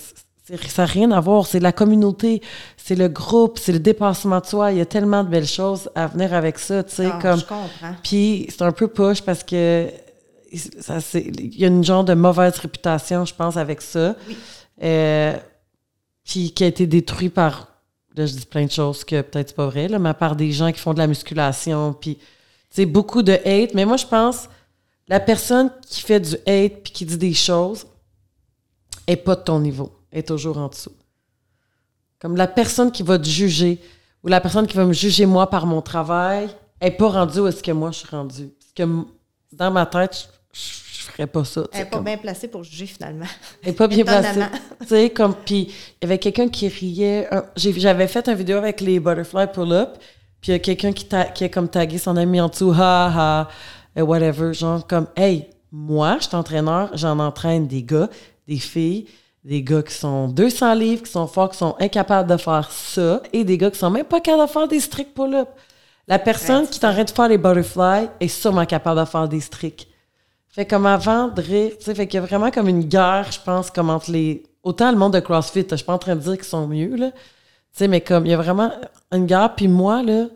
ça n'a rien à voir. C'est la communauté, c'est le groupe, c'est le dépassement de soi. Il y a tellement de belles choses à venir avec ça, tu sais, Ah, comme... Je comprends. Puis c'est un peu push parce que il y a une genre de mauvaise réputation, je pense, avec ça. Oui. Euh, puis qui a été détruit par, là je dis plein de choses que peut-être c'est pas vrai, là, mais par des gens qui font de la musculation, puis tu sais, beaucoup de hate. Mais moi, je pense, la personne qui fait du hate puis qui dit des choses est pas de ton niveau, est toujours en dessous. Comme la personne qui va te juger ou la personne qui va me juger moi par mon travail est pas rendue où est-ce que moi je suis rendue. Parce que dans ma tête, je, ferais pas ça. Elle n'est pas comme- bien placée pour juger, finalement. elle est pas bien placée. Tu sais, comme, puis il y avait quelqu'un qui riait. J'avais fait une vidéo avec les butterfly pull-up, puis il y a quelqu'un qui, qui a comme tagué son ami en dessous, ha ha, et whatever, genre comme, hey, moi, je suis entraîneur, j'en entraîne des gars, des filles, des gars qui sont 200 livres, qui sont forts, qui sont incapables de faire ça, et des gars qui sont même pas capables de faire des strict pull-up. La personne qui t'arrête de faire les butterflies est sûrement capable de faire des strict. Fait comme avant de rire, tu sais, fait qu'il y a vraiment comme une guerre, je pense, comme entre les... Autant le monde de CrossFit, je suis pas en train de dire qu'ils sont mieux, là. Tu sais, mais comme, il y a vraiment une guerre, puis moi, là,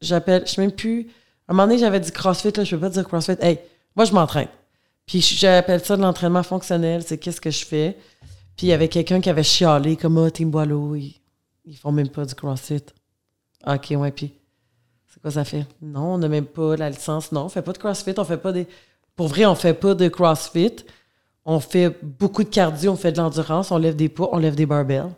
j'appelle, je sais même plus... À un moment donné, j'avais dit CrossFit, là, je peux pas dire CrossFit. Hey, moi, je m'entraîne. Puis j'appelle ça de l'entraînement fonctionnel, c'est qu'est-ce que je fais. Puis il y avait quelqu'un qui avait chialé comme Ah, Team Boileau, ils, font même pas du CrossFit. Ok, ouais, puis c'est quoi ça fait? Non, on n'a même pas la licence. Non, on fait pas de CrossFit, on fait pas des. Pour vrai, on fait pas de CrossFit. On fait beaucoup de cardio, on fait de l'endurance, on lève des poids, on lève des barbells.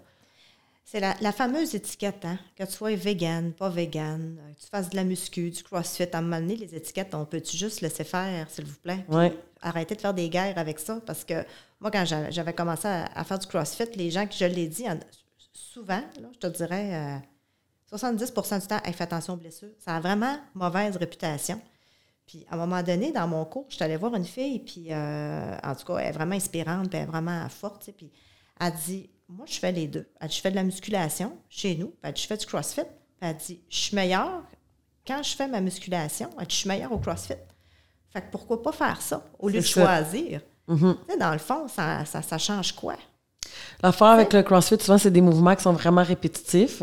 C'est la, fameuse étiquette, hein? que tu sois vegan, pas vegan, que tu fasses de la muscu, du crossfit. À un moment donné, les étiquettes, on peut-tu juste laisser faire, s'il vous plaît? Ouais. Arrêter de faire des guerres avec ça. Parce que moi, quand j'avais commencé à, faire du crossfit, les gens qui, je l'ai dit, souvent, je te dirais, 70% euh, du temps, hey, fais attention aux blessures. Ça a vraiment mauvaise réputation. Puis à un moment donné, dans mon cours, je suis allée voir une fille, puis euh, en tout cas, elle est vraiment inspirante, puis elle est vraiment forte. Puis elle dit moi, je fais les deux. Elle dit, je fais de la musculation chez nous. Elle dit, je fais du CrossFit. Elle dit, je suis meilleure quand je fais ma musculation. Elle dit, je suis meilleure au CrossFit. Fait que pourquoi pas faire ça au lieu de choisir? Mm-hmm. Dans le fond, ça, ça, change quoi? L'affaire avec le CrossFit, souvent, c'est des mouvements qui sont vraiment répétitifs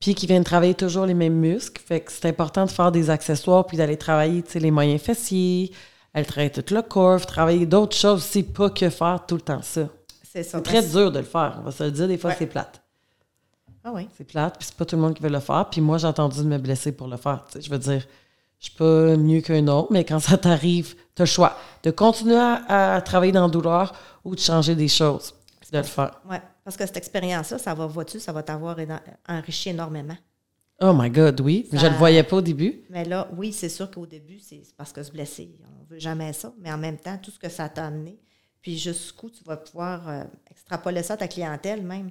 puis qui viennent travailler toujours les mêmes muscles. Fait que c'est important de faire des accessoires puis d'aller travailler les moyens fessiers, elle travaille tout le corps, travailler d'autres choses aussi, pas que faire tout le temps ça. C'est très dur de le faire, on va se le dire. Des fois, c'est plate. Ah oui. C'est plate, puis c'est pas tout le monde qui veut le faire. Puis moi, j'ai entendu de me blesser pour le faire. je veux dire, je suis pas mieux qu'un autre, mais quand ça t'arrive, tu as le choix de continuer à, travailler dans la douleur ou de changer des choses, de le faire. Oui, parce que cette expérience-là, ça va, vois-tu, ça va t'avoir enrichi énormément. Oh my God, oui. Je ne le voyais pas au début. Mais là, oui, c'est sûr qu'au début, c'est parce que se blesser, on veut jamais ça. Mais en même temps, tout ce que ça t'a amené, puis jusqu'où tu vas pouvoir euh, extrapoler ça à ta clientèle même.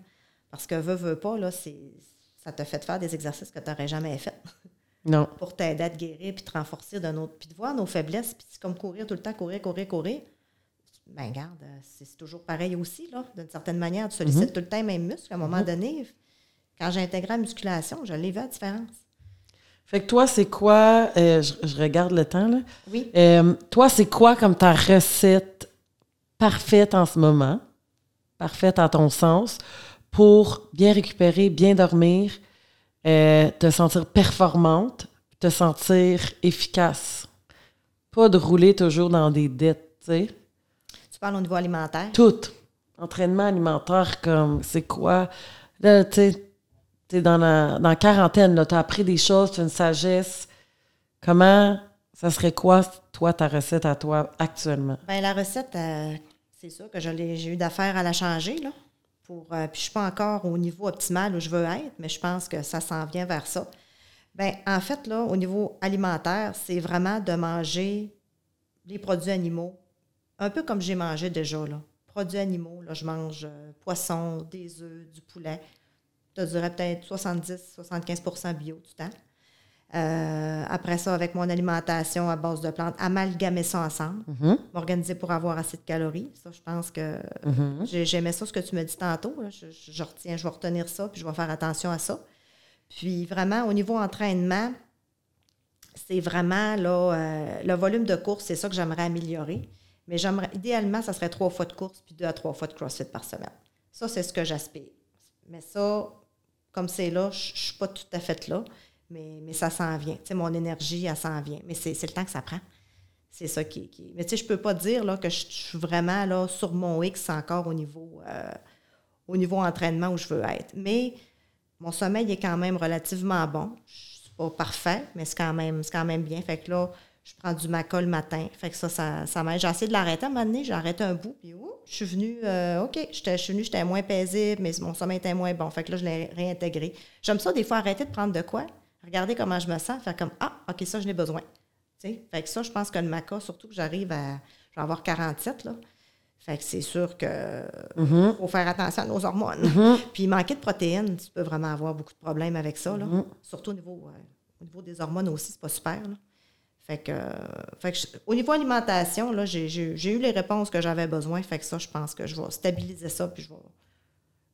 Parce que veux, veux pas, là, ça te fait faire des exercices que tu n'aurais jamais fait. Non. Pour t'aider à te guérir, puis te renforcer d'un autre. Puis de voir nos faiblesses, puis c'est comme courir tout le temps, courir, courir, courir. Ben, garde, euh, c'est toujours pareil aussi, là, d'une certaine manière. Tu sollicites mm-hmm. tout le temps les mêmes muscles. À un moment mm-hmm. donné, quand j'ai intégré la musculation, je l'ai vu la différence. Fait que toi, c'est quoi, euh, je, regarde le temps, là. Oui. toi, c'est quoi comme ta recette parfaite en ce moment, parfaite à ton sens, pour bien récupérer, bien dormir, euh, te sentir performante, te sentir efficace? Pas de rouler toujours dans des dettes, tu sais. Tu parles au niveau alimentaire? Tout. Entraînement alimentaire, comme c'est quoi? Là, tu sais, t'es dans la, dans la quarantaine, là, t'as appris des choses, tu as une sagesse. Comment ça serait quoi, toi, ta recette à toi actuellement? Bien, la recette, euh, c'est ça que j'ai eu d'affaires à la changer. Là, pour, euh, puis je ne suis pas encore au niveau optimal où je veux être, mais je pense que ça s'en vient vers ça. Bien, en fait, là, au niveau alimentaire, c'est vraiment de manger les produits animaux, un peu comme j'ai mangé déjà. Là. Produits animaux, là, je mange euh, poisson, des œufs, du poulet. Te dirais peut-être 70-75% bio du temps. Euh, après ça, avec mon alimentation à base de plantes, amalgamer ça ensemble, mm-hmm. m'organiser pour avoir assez de calories. Ça, je pense que mm-hmm. j'aimais ça, ce que tu me dis tantôt. Je, retiens, je vais retenir ça, puis je vais faire attention à ça. Puis vraiment, au niveau entraînement, c'est vraiment là, euh, le volume de course, c'est ça que j'aimerais améliorer. Mais idéalement, ça serait trois fois de course puis deux à trois fois de CrossFit par semaine. Ça, c'est ce que j'aspire. Mais ça, comme c'est là, je ne suis pas tout à fait là. Mais, mais ça s'en vient. Mon énergie, elle s'en vient. Mais c'est le temps que ça prend. C'est ça qui, qui... Mais tu sais, je peux pas dire là, que je, suis vraiment là, sur mon X encore au niveau, euh, au niveau entraînement où je veux être. Mais mon sommeil est quand même relativement bon. C'est pas parfait, mais c'est quand même, quand même bien. Fait que là, je prends du maca le matin. Fait que ça, ça, ça m'aide. J'ai essayé de l'arrêter à un moment donné. J'ai arrêté un bout, puis je suis venue, euh, OK, je suis venue, j'étais moins paisible, mais mon sommeil était moins bon. Fait que là, je l'ai réintégré. J'aime ça, des fois, arrêter de prendre de quoi regarder comment je me sens, faire comme Ah, OK, ça, je l'ai besoin. Fait que ça, je pense que le maca, surtout que j'arrive à. Je vais avoir 47, là. Fait que c'est sûr que mm-hmm. faut faire attention à nos hormones. Mm-hmm. Puis manquer de protéines, tu peux vraiment avoir beaucoup de problèmes avec ça. Là. Mm-hmm. Surtout au niveau, euh, au niveau des hormones aussi, c'est pas super. Là. Fait que, fait que je- au niveau alimentation, là, j'ai, eu les réponses que j'avais besoin. Fait que ça, je pense que je vais stabiliser ça, puis je vais,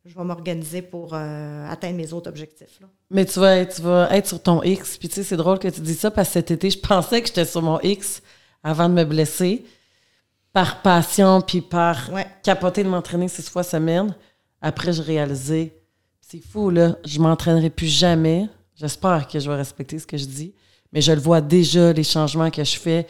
je vais m'organiser pour euh, atteindre mes autres objectifs. Là. Mais tu vas, être- tu vas être sur ton X. Puis tu sais, c'est drôle que tu dis ça parce que cet été, je pensais que j'étais sur mon X avant de me blesser. Par passion, puis par Ouais. capoter de m'entraîner six fois semaine. Après, je réalisais, c'est fou, là, je m'entraînerai plus jamais. J'espère que je vais respecter ce que je dis. Mais je le vois déjà, les changements que je fais.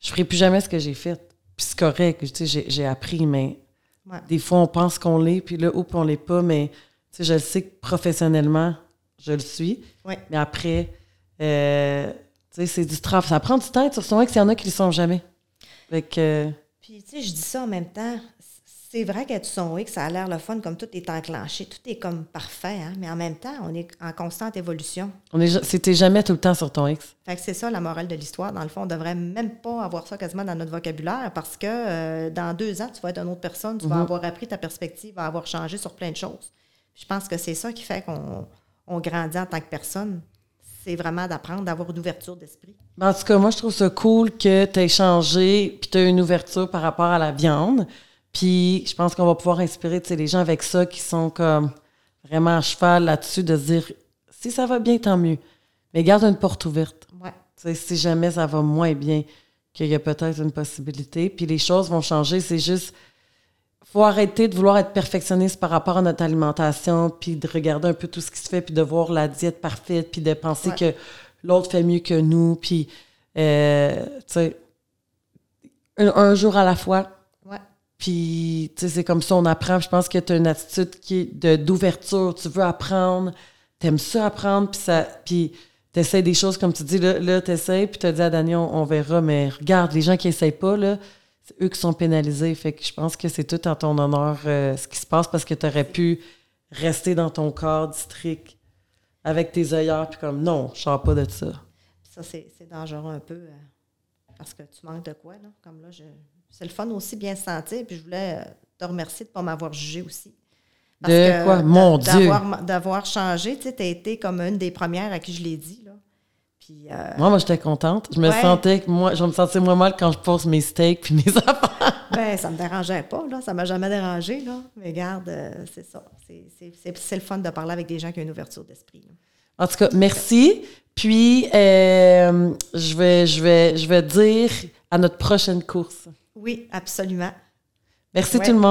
Je ferai plus jamais ce que j'ai fait. Puis c'est correct, tu sais, j'ai, appris, mais Ouais. des fois, on pense qu'on l'est, puis là, oups, on l'est pas. Mais tu sais, je le sais que professionnellement, je le suis. Ouais. Mais après, euh, tu sais, c'est du travail. Ça prend du temps d'être sur son X. Il y en a qui ne le sont jamais. Fait que, Puis, tu sais, je dis ça en même temps. C'est vrai qu'être son X, ça a l'air le fun, comme tout est enclenché, tout est comme parfait, hein, mais en même temps, on est en constante évolution. on est, c'était jamais tout le temps sur ton X. Fait que c'est ça la morale de l'histoire. Dans le fond, on devrait même pas avoir ça quasiment dans notre vocabulaire parce que euh, dans deux ans, tu vas être une autre personne, tu vas avoir appris ta perspective, va avoir changé sur plein de choses. Je pense que c'est ça qui fait qu'on on grandit en tant que personne. C'est vraiment d'apprendre, d'avoir une ouverture d'esprit. Mais En tout cas, moi, je trouve ça cool que tu aies changé puis tu as une ouverture par rapport à la viande. Puis je pense qu'on va pouvoir inspirer tu sais, les gens avec ça qui sont comme vraiment à cheval là-dessus de se dire si ça va bien, tant mieux. Mais garde une porte ouverte. Ouais. Tu sais, si jamais ça va moins bien, qu'il y a peut-être une possibilité. Puis les choses vont changer. C'est juste, faut arrêter de vouloir être perfectionniste par rapport à notre alimentation, puis de regarder un peu tout ce qui se fait, puis de voir la diète parfaite, puis de penser Ouais. que l'autre fait mieux que nous. Puis, euh, tu sais, un, un jour à la fois. Puis, tu sais, c'est comme ça, on apprend. Je pense que tu as une attitude qui de, d'ouverture. Tu veux apprendre. T'aimes ça apprendre. Puis, ça, puis t'essayes des choses, comme tu dis, là, là t'essayes. Puis t'as dit à Daniel, on, verra. Mais regarde, les gens qui essayent pas, là, c'est eux qui sont pénalisés. Fait que je pense que c'est tout en ton honneur euh, ce qui se passe parce que tu aurais pu rester dans ton corps district avec tes œillères. Puis comme, non, je sors pas de ça. Ça, c'est c'est dangereux un peu euh, parce que tu manques de quoi, là? Comme là, je... c'est le fun aussi bien se sentir. Puis je voulais euh, te remercier de ne pas m'avoir jugé aussi. De quoi? Mon Dieu! d'avoir- changé, tu sais, tu as été comme une des premières à qui je l'ai dit, là. Puis, euh, Moi, moi, j'étais contente. Je me Ouais. sentais que moi, je me sentais moins mal quand je pose mes steaks puis mes affaires. ben, ça me dérangeait pas, là. Ça m'a jamais dérangé, là. Mais regarde, euh, c'est ça. C'est- le fun de parler avec des gens qui ont une ouverture d'esprit. En tout cas, merci. Puis, euh, je, vais, je, vais, je vais dire à notre prochaine course. Oui, absolument. Merci Ouais. tout le monde.